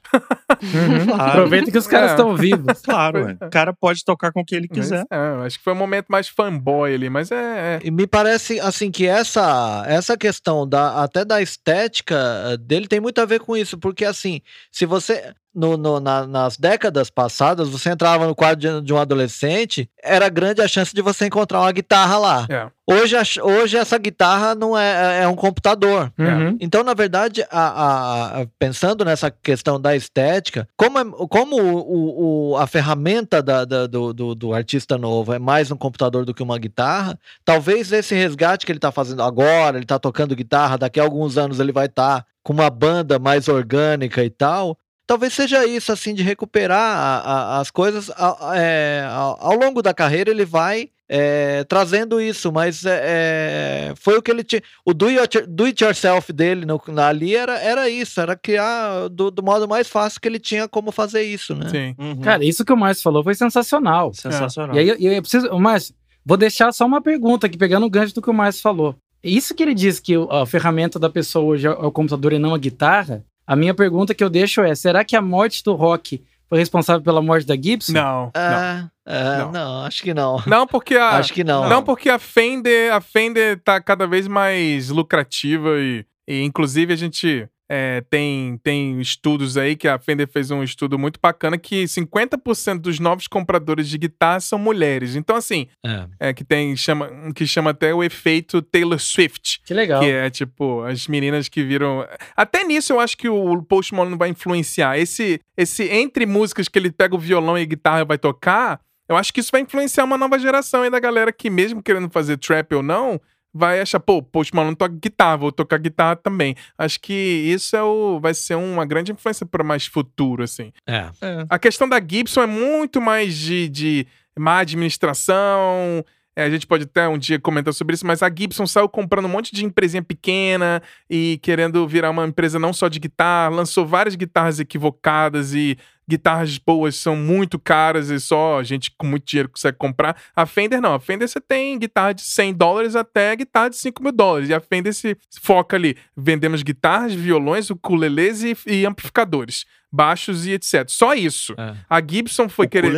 Uhum. Claro. Aproveita que os caras é. estão vivos. Claro, é. o cara pode tocar com o que ele quiser. é, acho que foi um momento mais fanboy ali, mas é, é, E me parece, assim, que essa, essa questão da, até da estética eh, dele tem muito a ver com isso, porque, assim, se você no, no na, nas décadas passadas, você entrava no quadro de, de, um adolescente, era grande a chance de você encontrar uma guitarra lá. É. Hoje, hoje essa guitarra não é, é, é um computador. Uhum. Então, na verdade, a, a, pensando nessa questão da estética, como, é, como o, o, a ferramenta da, da, do, do, do, artista novo é mais um computador do que uma guitarra, talvez esse resgate que ele está fazendo agora, ele está tocando guitarra, daqui a alguns anos ele vai estar tá com uma banda mais orgânica e tal, talvez seja isso, assim, de recuperar a, a, as coisas. A, é, ao longo da carreira, ele vai é, trazendo isso, mas é, é, foi o que ele tinha. O do it, do it yourself dele no, ali era, era isso, era criar do, do, modo mais fácil que ele tinha como fazer isso, né? Sim. Uhum. Cara, isso que o Márcio falou foi sensacional. Sensacional. E aí eu, eu preciso. Márcio, vou deixar só uma pergunta aqui, pegando o gancho do que o Márcio falou. Isso que ele diz que a ferramenta da pessoa hoje é o computador e não a guitarra, a minha pergunta que eu deixo é: será que a morte do rock foi responsável pela morte da Gibson? Não. Ah, não. Ah, não. não. acho que não. Não, porque a. acho que não. Não, porque a Fender, a Fender tá cada vez mais lucrativa e, e inclusive a gente é, tem, tem estudos aí que a Fender fez um estudo muito bacana que 50% dos novos compradores de guitarra são mulheres. Então, assim, é. é. que tem chama, que chama até o efeito Taylor Swift. Que legal. Que é tipo, as meninas que viram. Até nisso eu acho que o Post Malone vai influenciar. Esse, esse entre músicas que ele pega o violão e a guitarra e vai tocar. Eu acho que isso vai influenciar uma nova geração aí da galera que, mesmo querendo fazer trap ou não, vai achar, pô, Post Malone toca guitarra, vou tocar guitarra também. Acho que isso é o, vai ser uma grande influência para mais futuro, assim. É. é. A questão da Gibson é muito mais de, de má administração, é, a gente pode até um dia comentar sobre isso, mas a Gibson saiu comprando um monte de empresinha pequena e querendo virar uma empresa não só de guitarra, lançou várias guitarras equivocadas e guitarras boas são muito caras e só gente com muito dinheiro consegue comprar. A Fender não, a Fender você tem guitarra de 100 dólares até guitarra de 5 mil dólares. E a Fender se foca ali, vendemos guitarras, violões, ukuleles e, e amplificadores baixos e etc. Só isso. É. A Gibson foi querer.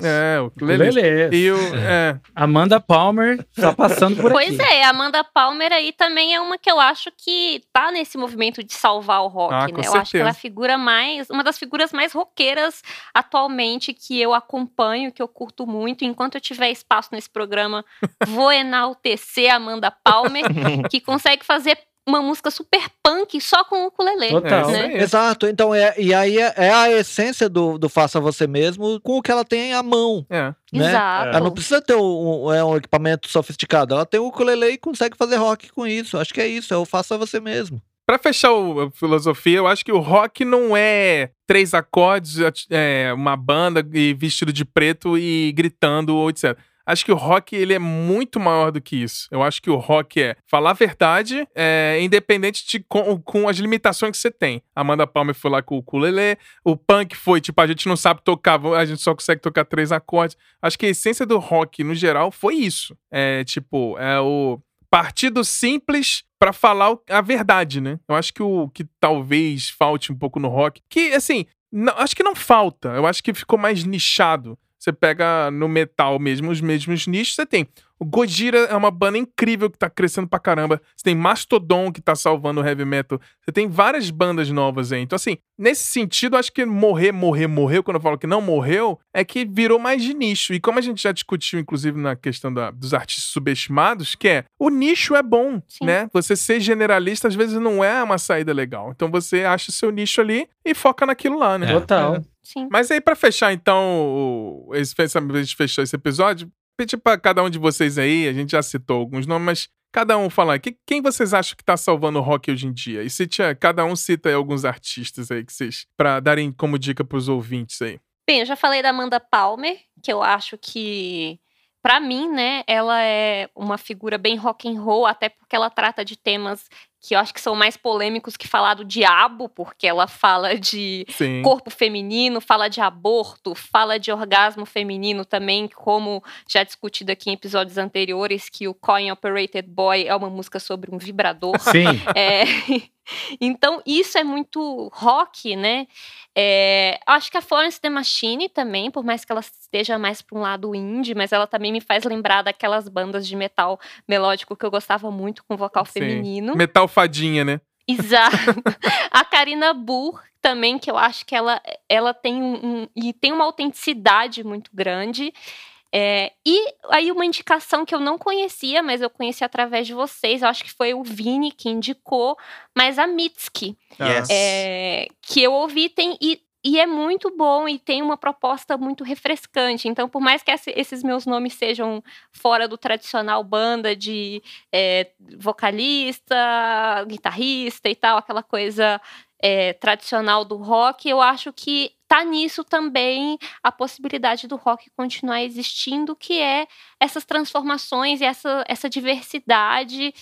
É, o ukulele. E o. É. Amanda Palmer só passando por pois aqui. Pois é, Amanda Palmer aí também é uma que eu acho que tá nesse movimento de salvar o rock, ah, né? Eu certeza. acho que ela é a figura mais. Uma das figuras mais roqueiras brasileiras atualmente que eu acompanho, que eu curto muito. Enquanto eu tiver espaço nesse programa, *laughs* vou enaltecer a Amanda Palmer, *laughs* que consegue fazer uma música super punk só com o ukulele. Total. Né? É Exato. Então, é, e aí é, é, a essência do, do faça você mesmo com o que ela tem à mão. É. Né? Exato. Ela não precisa ter um, é um equipamento sofisticado. Ela tem o ukulele e consegue fazer rock com isso. Acho que é isso. É o faça você mesmo. Pra fechar o, a filosofia, eu acho que o rock não é três acordes, é, uma banda e vestido de preto e gritando, ou etc. Acho que o rock ele é muito maior do que isso. Eu acho que o rock é falar a verdade, é, independente de com, com, as limitações que você tem. Amanda Palmer foi lá com o ukulele, o punk foi tipo a gente não sabe tocar, a gente só consegue tocar três acordes. Acho que a essência do rock no geral foi isso. É tipo é o partido simples para falar a verdade, né? Eu acho que o que talvez falte um pouco no rock, que assim, não, acho que não falta. Eu acho que ficou mais nichado. Você pega no metal mesmo, os mesmos nichos, você tem. O Gojira é uma banda incrível que tá crescendo pra caramba. Você tem Mastodon que tá salvando o heavy metal. Você tem várias bandas novas aí. Então, assim, nesse sentido, acho que morrer, morrer, morreu, quando eu falo que não morreu, é que virou mais de nicho. E como a gente já discutiu, inclusive, na questão da, dos artistas subestimados, que é o nicho é bom, Sim. né? Você ser generalista, às vezes, não é uma saída legal. Então você acha o seu nicho ali e foca naquilo lá, né? É. Total. É. Sim. Mas aí, para fechar, então, esse, a gente fechou esse episódio, pedir para cada um de vocês aí, a gente já citou alguns nomes, mas cada um falar que, quem vocês acham que tá salvando o rock hoje em dia? E se tinha, cada um cita aí alguns artistas aí que vocês, para darem como dica pros ouvintes aí. Bem, eu já falei da Amanda Palmer, que eu acho que para mim, né, ela é uma figura bem rock and roll, até porque ela trata de temas que eu acho que são mais polêmicos que falar do diabo, porque ela fala de Sim. corpo feminino, fala de aborto, fala de orgasmo feminino também, como já discutido aqui em episódios anteriores, que o Coin Operated Boy é uma música sobre um vibrador. Sim. *laughs* É, *laughs* então, isso é muito rock, né? É, acho que a Florence The Machine também, por mais que ela esteja mais para um lado indie, mas ela também me faz lembrar daquelas bandas de metal melódico que eu gostava muito com vocal Sim. feminino. Metal fadinha, né? Exato. *laughs* a Karina Burr também, que eu acho que ela, ela tem um, um e tem uma autenticidade muito grande. É, e aí uma indicação que eu não conhecia, mas eu conheci através de vocês, eu acho que foi o Vini que indicou, mas a Mitski. Yes. É, que eu ouvi tem, e e é muito bom e tem uma proposta muito refrescante. Então, por mais que esses meus nomes sejam fora do tradicional banda de é, vocalista, guitarrista e tal, aquela coisa é, tradicional do rock, eu acho que tá nisso também a possibilidade do rock continuar existindo, que é essas transformações e essa, essa diversidade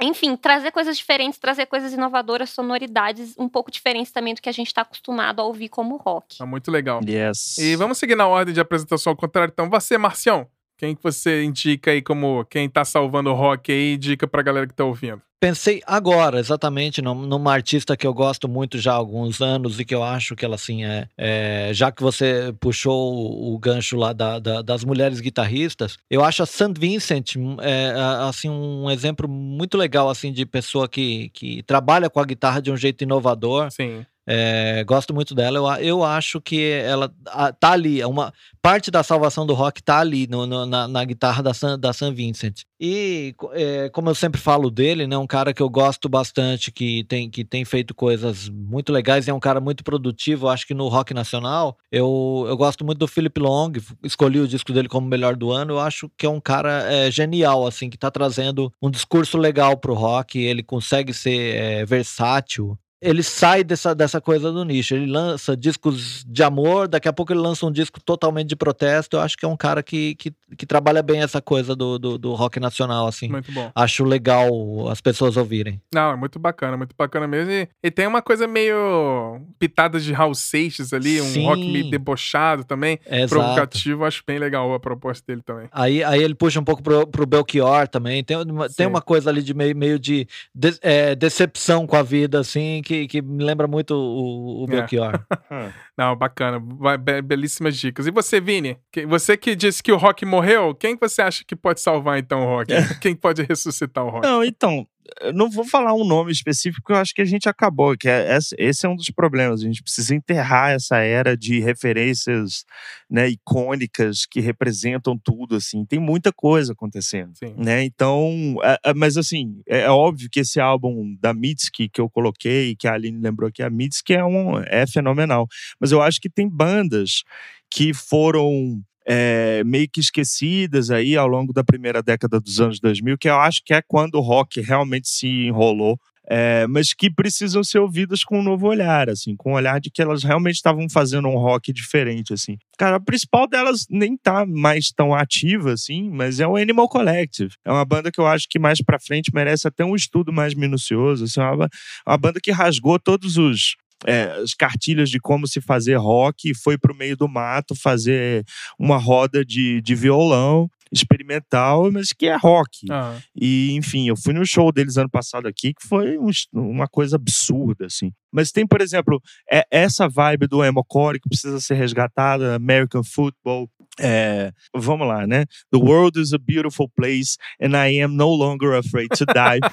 enfim, trazer coisas diferentes, trazer coisas inovadoras, sonoridades um pouco diferentes também do que a gente está acostumado a ouvir como rock. Tá muito legal. Yes. E vamos seguir na ordem de apresentação ao contrário. Então, você, Marcião, quem que você indica aí como quem tá salvando o rock aí, indica pra galera que tá ouvindo? Pensei agora, exatamente, numa artista que eu gosto muito já há alguns anos e que eu acho que ela, assim, é. é já que você puxou o, o gancho lá da, da, das mulheres guitarristas, eu acho a St. Vincent, é, assim, um exemplo muito legal, assim, de pessoa que, que trabalha com a guitarra de um jeito inovador. Sim. É, gosto muito dela. Eu, eu acho que ela a, tá ali. É uma parte da salvação do rock tá ali no, no, na, na, guitarra da San, da San Vincent. E é, como eu sempre falo dele, né, um cara que eu gosto bastante, que tem, que tem feito coisas muito legais, é um cara muito produtivo. Acho que no rock nacional eu, eu gosto muito do Philip Long. Escolhi o disco dele como melhor do ano. Eu acho que é um cara é, genial, assim, que tá trazendo um discurso legal pro rock. Ele consegue ser versátil ele sai dessa, dessa coisa do nicho. Ele lança discos de amor, daqui a pouco ele lança um disco totalmente de protesto. Eu acho que é um cara que, que, que trabalha bem essa coisa do, do, do, rock nacional, assim. Muito bom. Acho legal as pessoas ouvirem. Não, é muito bacana, muito bacana mesmo. E, e tem uma coisa meio pitada de Raul Seixas ali, um Sim. rock meio debochado também, Exato. provocativo. Acho bem legal a proposta dele também. Aí, aí ele puxa um pouco pro, pro Belchior também. Tem, tem uma coisa ali de meio, meio de, de é, decepção com a vida, assim, que que, que me lembra muito o, o é. Belchior. É. *laughs* Não, bacana. Be belíssimas dicas. E você, Vini? Você que disse que o rock morreu, quem você acha que pode salvar então o rock? quem pode ressuscitar o rock? Não, então, não vou falar um nome específico, eu acho que a gente acabou, que é, esse é um dos problemas. A gente precisa enterrar essa era de referências né, icônicas que representam tudo, assim. Tem muita coisa acontecendo, Sim. né? Então, é, é, mas assim, é, é, óbvio que esse álbum da Mitski que eu coloquei, que a Aline lembrou que a Mitski é, um, é fenomenal. Mas eu acho que tem bandas que foram é, meio que esquecidas aí ao longo da primeira década dos anos 2000, que eu acho que é quando o rock realmente se enrolou. É, mas que precisam ser ouvidas com um novo olhar, assim, com o um olhar de que elas realmente estavam fazendo um rock diferente, assim. Cara, a principal delas nem tá mais tão ativa, assim, mas é o Animal Collective. É uma banda que eu acho que mais pra frente merece até um estudo mais minucioso, assim, é uma, uma banda que rasgou todos os é, as cartilhas de como se fazer rock e foi para o meio do mato fazer uma roda de, de violão experimental, mas que é rock. Ah. E, enfim, eu fui no show deles ano passado aqui, que foi um, uma coisa absurda, assim. Mas tem, por exemplo, é, essa vibe do emocore que precisa ser resgatada, American Football, é, vamos lá, né? The world is a beautiful place and I am no longer afraid to die. *laughs*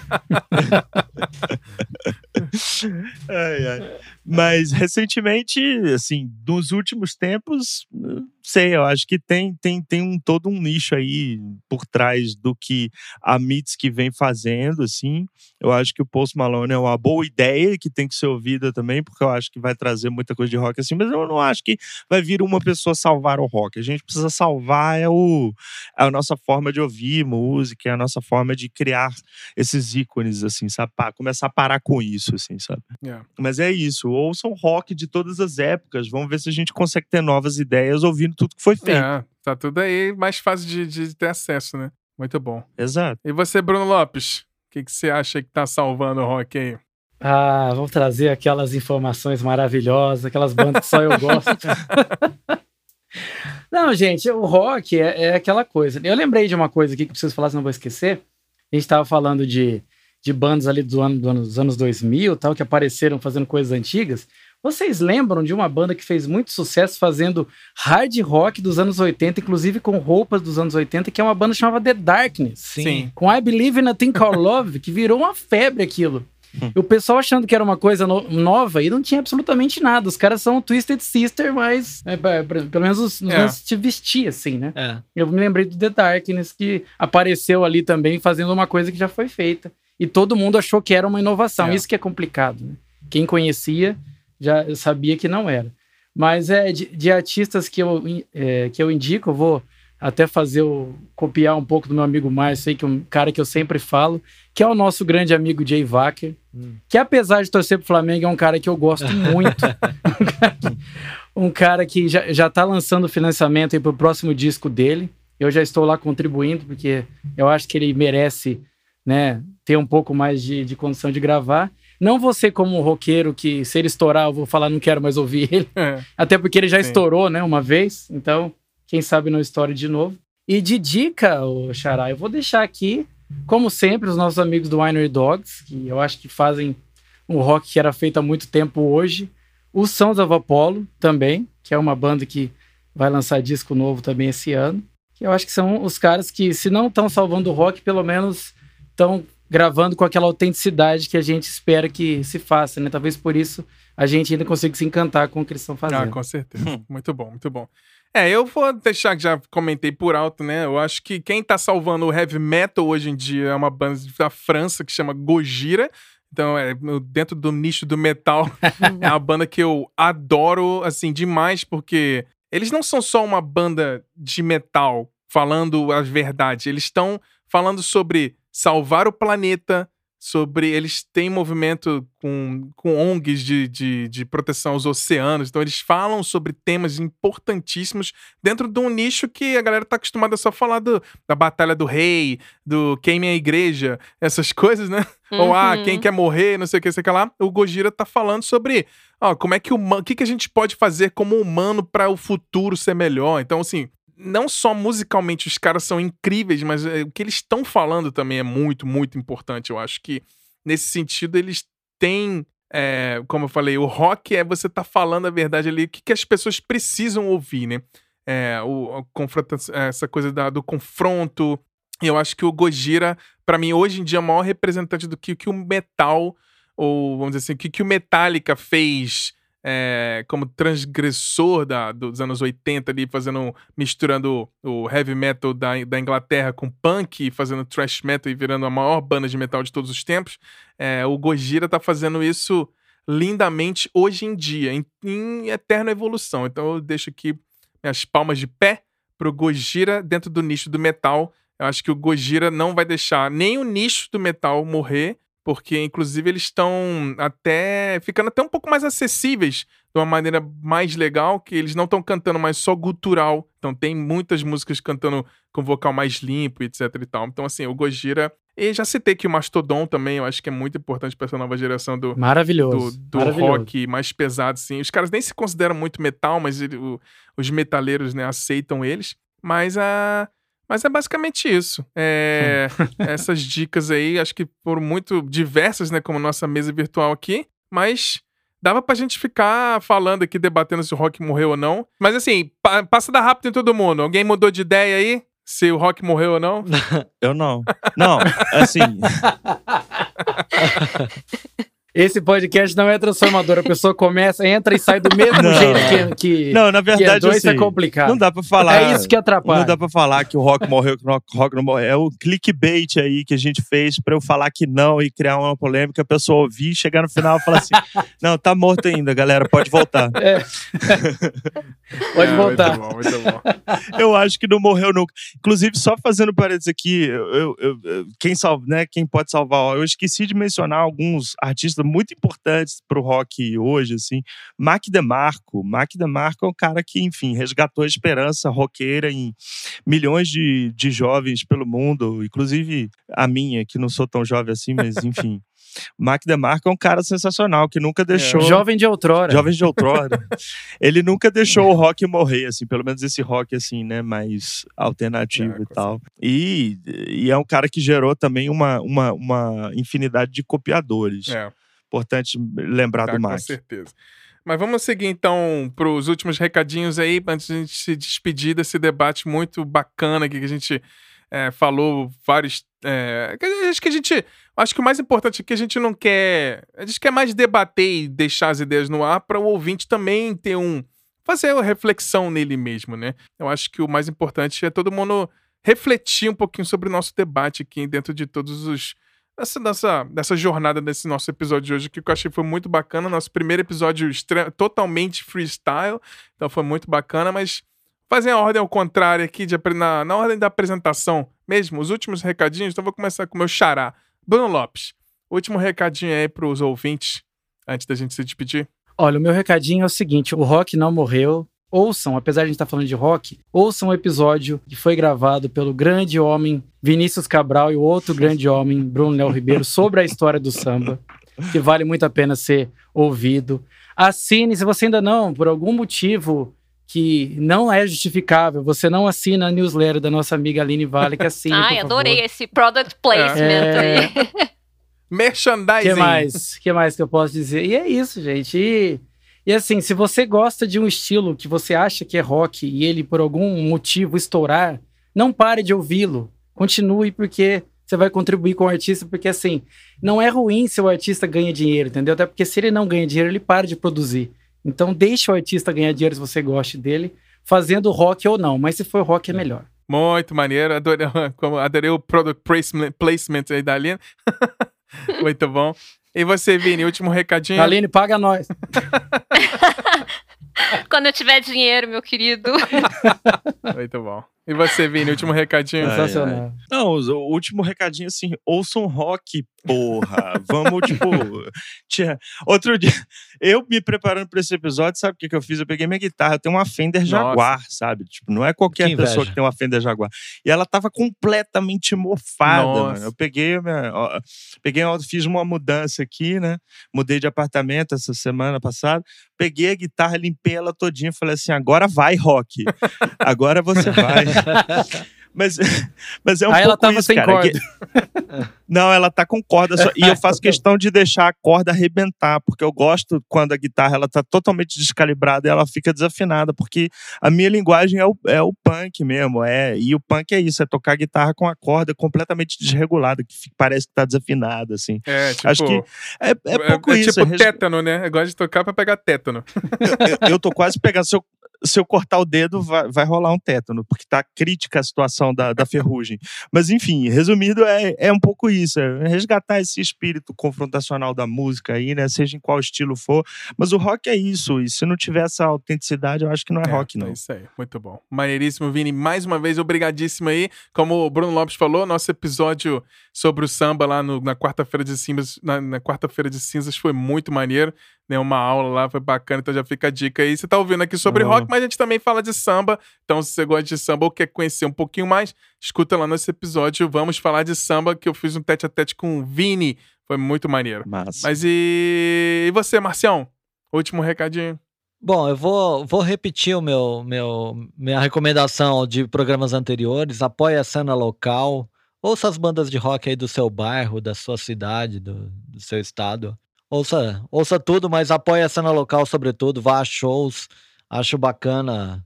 ai, ai. Mas recentemente, assim, nos últimos tempos, sei, eu acho que tem, tem, tem um, todo um nicho aí por trás do que a Mitski vem fazendo, assim. Eu acho que o Post Malone é uma boa ideia que tem que ser ouvida também, porque eu acho que vai trazer muita coisa de rock assim, mas eu não acho que vai vir uma pessoa salvar o rock. A gente precisa salvar é, o, é a nossa forma de ouvir música, é a nossa forma de criar esses ícones, assim, sabe? Começar a parar com isso, assim, sabe? Yeah. Mas é isso, ouçam rock de todas as épocas, vamos ver se a gente consegue ter novas ideias ouvindo tudo que foi feito. É, tá tudo aí mais fácil de, de ter acesso, né? Muito bom. Exato. E você, Bruno Lopes? O que, que você acha que tá salvando o rock aí? Ah, vamos trazer aquelas informações maravilhosas, aquelas bandas que só eu gosto. *laughs* não, gente, o rock é, é, aquela coisa. Eu lembrei de uma coisa aqui que preciso falar, senão vou esquecer. A gente estava falando de, de bandas ali do ano, do ano, dos anos 2000 tal, que apareceram fazendo coisas antigas. Vocês lembram de uma banda que fez muito sucesso fazendo hard rock dos anos 80, inclusive com roupas dos anos 80, que é uma banda chamada The Darkness. Sim. Com I Believe in a Thing Called Love, que virou uma febre aquilo. O pessoal achando que era uma coisa no nova e não tinha absolutamente nada. Os caras são Twisted Sister, mas é, pelo menos os, é. te vestia assim, né? É. Eu me lembrei do The Darkness, que apareceu ali também fazendo uma coisa que já foi feita. E todo mundo achou que era uma inovação. É. Isso que é complicado. Né? Quem conhecia já sabia que não era. Mas é de, de artistas que eu, é, que eu indico, eu vou até fazer o copiar um pouco do meu amigo Márcio aí, que é um cara que eu sempre falo, que é o nosso grande amigo Jay Wacker, hum. que apesar de torcer pro Flamengo, é um cara que eu gosto muito. *laughs* um cara que já, já tá lançando financiamento aí pro próximo disco dele. Eu já estou lá contribuindo, porque eu acho que ele merece né, ter um pouco mais de, de condição de gravar. Não você como um roqueiro que, se ele estourar, eu vou falar, não quero mais ouvir ele. É. *laughs* Até porque ele já Sim. estourou, né, uma vez. Então, quem sabe não estoure de novo. E de dica, o Xará, eu vou deixar aqui, como sempre, os nossos amigos do Winery Dogs, que eu acho que fazem um rock que era feito há muito tempo hoje. O Sons of Apollo também, que é uma banda que vai lançar disco novo também esse ano. Que eu acho que são os caras que, se não estão salvando o rock, pelo menos estão gravando com aquela autenticidade que a gente espera que se faça, né? Talvez por isso a gente ainda consiga se encantar com o que eles estão fazendo. Ah, com certeza. *laughs* Muito bom, muito bom. É, eu vou deixar que já comentei por alto, né? Eu acho que quem tá salvando o heavy metal hoje em dia é uma banda da França que chama Gojira. Então, é, dentro do nicho do metal, *laughs* é uma banda que eu adoro, assim, demais, porque eles não são só uma banda de metal falando as verdades, eles estão falando sobre salvar o planeta, sobre. Eles têm movimento com, com ONGs de, de, de, proteção aos oceanos, então eles falam sobre temas importantíssimos dentro de um nicho que a galera tá acostumada só a falar do, da Batalha do Rei, do queime a igreja, essas *laughs* coisas, né? Uhum. Ou ah, quem quer morrer, não sei o que, sei que lá. O Gojira tá falando sobre. Ó, como é que o, o que, que a gente pode fazer como humano para o futuro ser melhor? Então, assim, não só musicalmente os caras são incríveis, mas é, o que eles estão falando também é muito, muito importante. Eu acho que nesse sentido eles têm, é, como eu falei, o rock é você tá falando a verdade ali, o que, que as pessoas precisam ouvir, né? É, o, essa coisa da, do confronto, eu acho que o Gojira, para mim, hoje em dia, é o maior representante do que, que o metal, ou vamos dizer assim, o que, que o Metallica fez é, como transgressor da, dos anos 80 ali, fazendo, misturando o heavy metal da, da Inglaterra com punk, fazendo thrash metal e virando a maior banda de metal de todos os tempos. É, o Gojira tá fazendo isso lindamente hoje em dia, em, em eterna evolução. Então eu deixo aqui minhas palmas de pé pro Gojira dentro do nicho do metal. Eu acho que o Gojira não vai deixar nem o nicho do metal morrer, porque inclusive eles estão até ficando até um pouco mais acessíveis de uma maneira mais legal, que eles não estão cantando mais só gutural. Então tem muitas músicas cantando com vocal mais limpo, etc e tal. Então assim, o Gojira e já citei que o Mastodon também, eu acho que é muito importante para essa nova geração do, Maravilhoso. do, do Maravilhoso. rock mais pesado, sim. Os caras nem se consideram muito metal, mas ele, o, os metaleiros né, aceitam eles. Mas a. Mas é basicamente isso. É, *laughs* essas dicas aí, acho que foram muito diversas, né? Como nossa mesa virtual aqui. Mas dava pra gente ficar falando aqui, debatendo se o rock morreu ou não. Mas assim, pa passa da rápido em todo mundo. Alguém mudou de ideia aí? Se o rock morreu ou não? *laughs* Eu não. Não, assim. *laughs* Esse podcast não é transformador. A pessoa começa, entra e sai do mesmo não. jeito que, que. Não, na verdade, que é, assim, é complicado. Não dá pra falar. É isso que atrapalha. Não dá pra falar que o rock morreu, que o rock não morreu. É o clickbait aí que a gente fez pra eu falar que não e criar uma polêmica, a pessoa ouvir, chegar no final e falar assim: *laughs* não, tá morto ainda, galera, pode voltar. É. *laughs* pode é, voltar. Muito bom, muito bom. *laughs* Eu acho que não morreu nunca. Inclusive, só fazendo paredes aqui, eu, eu, eu, quem, salva, né, quem pode salvar? Eu esqueci de mencionar alguns artistas muito importantes para o rock hoje, assim. Mac DeMarco. Mac DeMarco é um cara que, enfim, resgatou a esperança roqueira em milhões de, de jovens pelo mundo, inclusive a minha, que não sou tão jovem assim, mas *laughs* enfim. Mac DeMarco é um cara sensacional que nunca é. deixou. É. Jovem de outrora. Jovem de outrora. *laughs* ele nunca deixou o rock morrer, assim, pelo menos esse rock, assim, né, mais alternativo é, e tal. E, e, é um cara que gerou também uma, uma, uma infinidade de copiadores. É. Importante lembrar tá, do Mac. Com certeza. Mas vamos seguir então para os últimos recadinhos aí, antes de a gente se despedir desse debate muito bacana aqui que a gente é, falou vários. É, acho que a gente. Acho que o mais importante é que a gente não quer. A gente quer mais debater e deixar as ideias no ar para o ouvinte também ter um. fazer uma reflexão nele mesmo, né? Eu acho que o mais importante é todo mundo refletir um pouquinho sobre o nosso debate aqui dentro de todos os dessa, dessa, dessa jornada desse nosso episódio de hoje, que eu achei foi muito bacana. Nosso primeiro episódio totalmente freestyle, então foi muito bacana, mas fazer a ordem ao contrário aqui, de, na, na ordem da apresentação mesmo, os últimos recadinhos, então vou começar com o meu xará. Bruno Lopes, último recadinho aí para os ouvintes, antes da gente se despedir. Olha, o meu recadinho é o seguinte: o rock não morreu, ouçam, apesar de a gente estar tá falando de rock, ouçam um episódio que foi gravado pelo grande homem Vinícius Cabral e o outro grande homem Bruno Léo Ribeiro sobre a história do samba, que vale muito a pena ser ouvido. Assine, se você ainda não, por algum motivo que não é justificável, você não assina a newsletter da nossa amiga Aline Vale, que assine, Ai, adorei esse product placement é... aí. *laughs* Merchandising. que mais? que mais que eu posso dizer? E é isso, gente. E e assim, se você gosta de um estilo que você acha que é rock e ele por algum motivo estourar, não pare de ouvi-lo. Continue porque você vai contribuir com o artista, porque assim, não é ruim se o artista ganha dinheiro, entendeu? Até porque se ele não ganha dinheiro, ele para de produzir. Então deixe o artista ganhar dinheiro se você goste dele, fazendo rock ou não, mas se for rock é melhor. Muito maneiro, adorei, *laughs* adorei o product placement, placement aí da Aline. *laughs* Muito bom. E você, Vini, último recadinho? Aline, paga nós. *laughs* Quando eu tiver dinheiro, meu querido. *laughs* Muito bom. E você, Vini, último recadinho? Sensacional. Não, o último recadinho assim, ouçam rock, porra. Vamos, tipo. Tia... Outro dia, eu me preparando para esse episódio, sabe o que, que eu fiz? Eu peguei minha guitarra, eu tenho uma Fender Jaguar, Nossa. sabe? Tipo, não é qualquer que pessoa que tem uma Fender Jaguar. E ela tava completamente mofada, Nossa. mano. Eu peguei, minha, ó, peguei, fiz uma mudança aqui, né? Mudei de apartamento essa semana passada. Peguei a guitarra, limpei ela todinha, falei assim: agora vai, rock. Agora você vai. *laughs* Mas, *laughs* mas é um Aí pouco ela tava isso, sem cara. corda. Que- *laughs* Não, ela tá com corda só. E eu *laughs* faço questão de deixar a corda arrebentar, porque eu gosto quando a guitarra ela tá totalmente descalibrada e ela fica desafinada, porque a minha linguagem é o, é o punk mesmo. É, e o punk é isso, é tocar guitarra com a corda completamente desregulada, que fica- parece que tá desafinada, assim. É, tipo. Acho que é, é pouco é isso. tipo é res- tétano, né? Eu gosto de tocar pra pegar tétano. eu, eu tô quase pegando. Se eu, se eu cortar o dedo, vai, vai rolar um tétano, porque tá crítica a situação da, da ferrugem. Mas, enfim, resumindo, é, é um pouco isso: é resgatar esse espírito confrontacional da música aí, né? Seja em qual estilo for. Mas o rock é isso, e se não tiver essa autenticidade, eu acho que não é, rock, não. É isso aí, muito bom. Maneiríssimo, Vini. Mais uma vez, obrigadíssimo aí. Como o Bruno Lopes falou, nosso episódio sobre o samba lá no- na quarta-feira de cinzas, na, na quarta-feira de cinzas foi muito maneiro. Né, uma aula lá, foi bacana, então já fica a dica aí. Você tá ouvindo aqui sobre Ah. rock, mas a gente também fala de samba. Então, se você gosta de samba ou quer conhecer um pouquinho mais, escuta lá nesse episódio. Vamos falar de samba, que eu fiz um tete a tete com o Vini. Foi muito maneiro. Massa. Mas e, e você, Marcião? Último recadinho. Bom, eu vou, vou repetir o meu, meu, minha recomendação de programas anteriores. Apoie a cena local. Ouça as bandas de rock aí do seu bairro, da sua cidade, do, do seu estado. Ouça, ouça tudo, mas apoie a cena local, sobretudo. Vá a shows. Acho bacana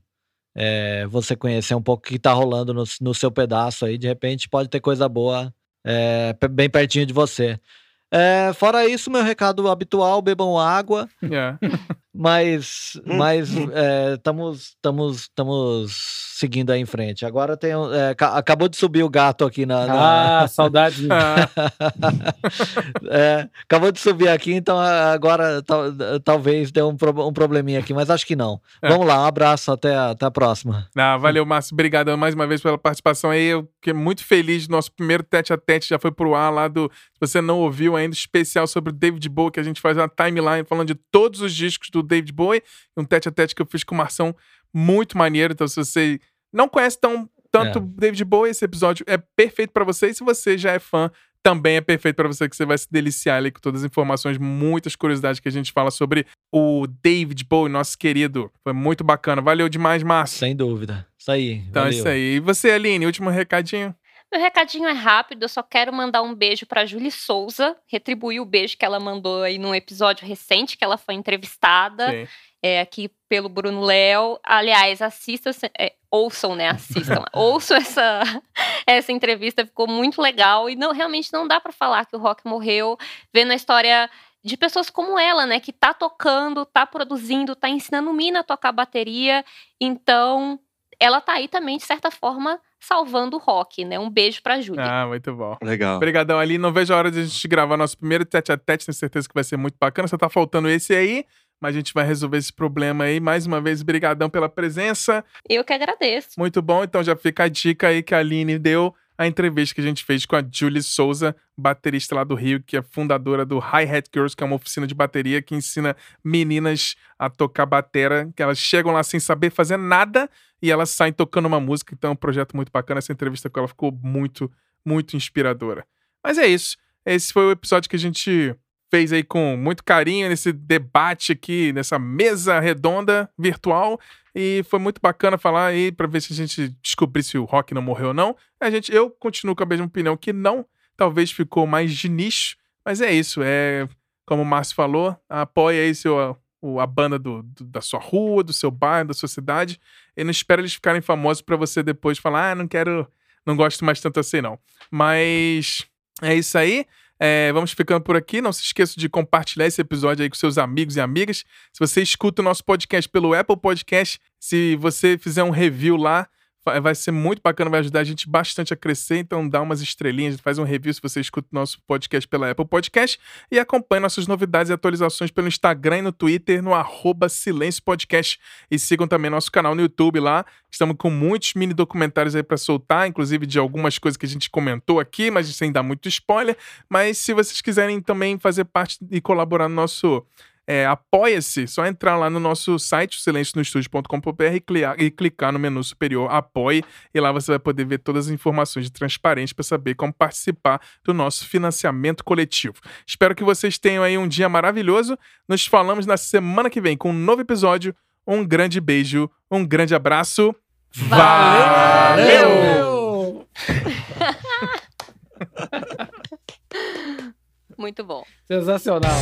é, você conhecer um pouco o que tá rolando no, no seu pedaço aí. De repente pode ter coisa boa é, bem pertinho de você. É, fora isso, meu recado habitual: bebam água. É. *laughs* Mas, mas estamos estamos estamos seguindo aí em frente. Agora tem um- é, ca- acabou de subir o gato aqui na, na- Ah, *laughs* saudade. *laughs* É, acabou de subir aqui, então agora tal- talvez dê um, pro- um probleminha aqui, mas acho que não. É. Vamos lá, um abraço, até, a- até a próxima. Ah, valeu, Márcio. Obrigado mais uma vez pela participação aí. Eu fiquei muito feliz. Nosso primeiro tete a tete já foi pro ar lá do. Se você não ouviu ainda, especial sobre o David Bowie, que a gente faz uma timeline falando de todos os discos do David Bowie. Um tete a tete que eu fiz com o Marção muito maneiro. Então, se você não conhece tão, tanto É. David Bowie, esse episódio é perfeito pra você. E se você já é fã, também é perfeito pra você, que você vai se deliciar ali com todas as informações, muitas curiosidades que a gente fala sobre o David Bowie, nosso querido. Foi muito bacana. Valeu demais, Márcio. Sem dúvida. Isso aí. Então é valeu. isso aí. E você, Aline, último recadinho? Meu recadinho é rápido, eu só quero mandar um beijo pra Julie Souza, retribuir o beijo que ela mandou aí num episódio recente que ela foi entrevistada Sim. é, aqui pelo Bruno Léo. Aliás, assistam, é, ouçam, né? Assistam. *laughs* ouçam essa, essa entrevista, ficou muito legal. E não, realmente não dá pra falar que o rock morreu, vendo a história de pessoas como ela, né? Que tá tocando, tá produzindo, tá ensinando o Mina a tocar bateria. Então, ela tá aí também, de certa forma, salvando o rock, né? Um beijo pra Júlia. Ah, muito bom. Legal. Obrigadão, Aline. Não vejo a hora de a gente gravar nosso primeiro tete a tete. Tenho certeza que vai ser muito bacana. Só tá faltando esse aí. Mas a gente vai resolver esse problema aí. Mais uma vez, brigadão pela presença. Eu que agradeço. Muito bom. Então já fica a dica aí que a Aline deu. A entrevista que a gente fez com a Julie Souza, baterista lá do Rio, que é fundadora do Hi Hat Girls, que é uma oficina de bateria que ensina meninas a tocar batera, que elas chegam lá sem saber fazer nada e elas saem tocando uma música. Então é um projeto muito bacana. Essa entrevista com ela ficou muito, muito inspiradora. Mas é isso. Esse foi o episódio que a gente fez aí com muito carinho nesse debate aqui, nessa mesa redonda virtual. E foi muito bacana falar aí pra ver se a gente descobrir se o rock não morreu ou não. A gente, eu continuo com a mesma opinião que não. Talvez ficou mais de nicho. Mas é isso. É como o Márcio falou, apoia aí seu, o- a banda do, do- da sua rua, do seu bairro, da sua cidade. E não espera eles ficarem famosos pra você depois falar, ah, não quero, não gosto mais tanto assim não. Mas é isso aí. É, vamos ficando por aqui. Não se esqueça de compartilhar esse episódio aí com seus amigos e amigas. Se você escuta o nosso podcast pelo Apple Podcast, se você fizer um review lá, vai- ser muito bacana, vai ajudar a gente bastante a crescer. Então dá umas estrelinhas, faz um review se você escuta o nosso podcast pela Apple Podcast e acompanhe nossas novidades e atualizações pelo Instagram e no Twitter, no arroba Silêncio Podcast. E sigam também nosso canal no YouTube lá. Estamos com muitos mini documentários aí para soltar, inclusive de algumas coisas que a gente comentou aqui, mas sem dar muito spoiler. Mas se vocês quiserem também fazer parte e colaborar no nosso é, Apoia-se, só entrar lá no nosso site, silencionostudio.com.br e, clicar- e clicar no menu superior Apoie, e lá você vai poder ver todas as informações de transparente para saber como participar do nosso financiamento coletivo. Espero que vocês tenham aí um dia maravilhoso. Nos falamos na semana que vem com um novo episódio. Um grande beijo, um grande abraço. Valeu! *laughs* Muito bom. Sensacional.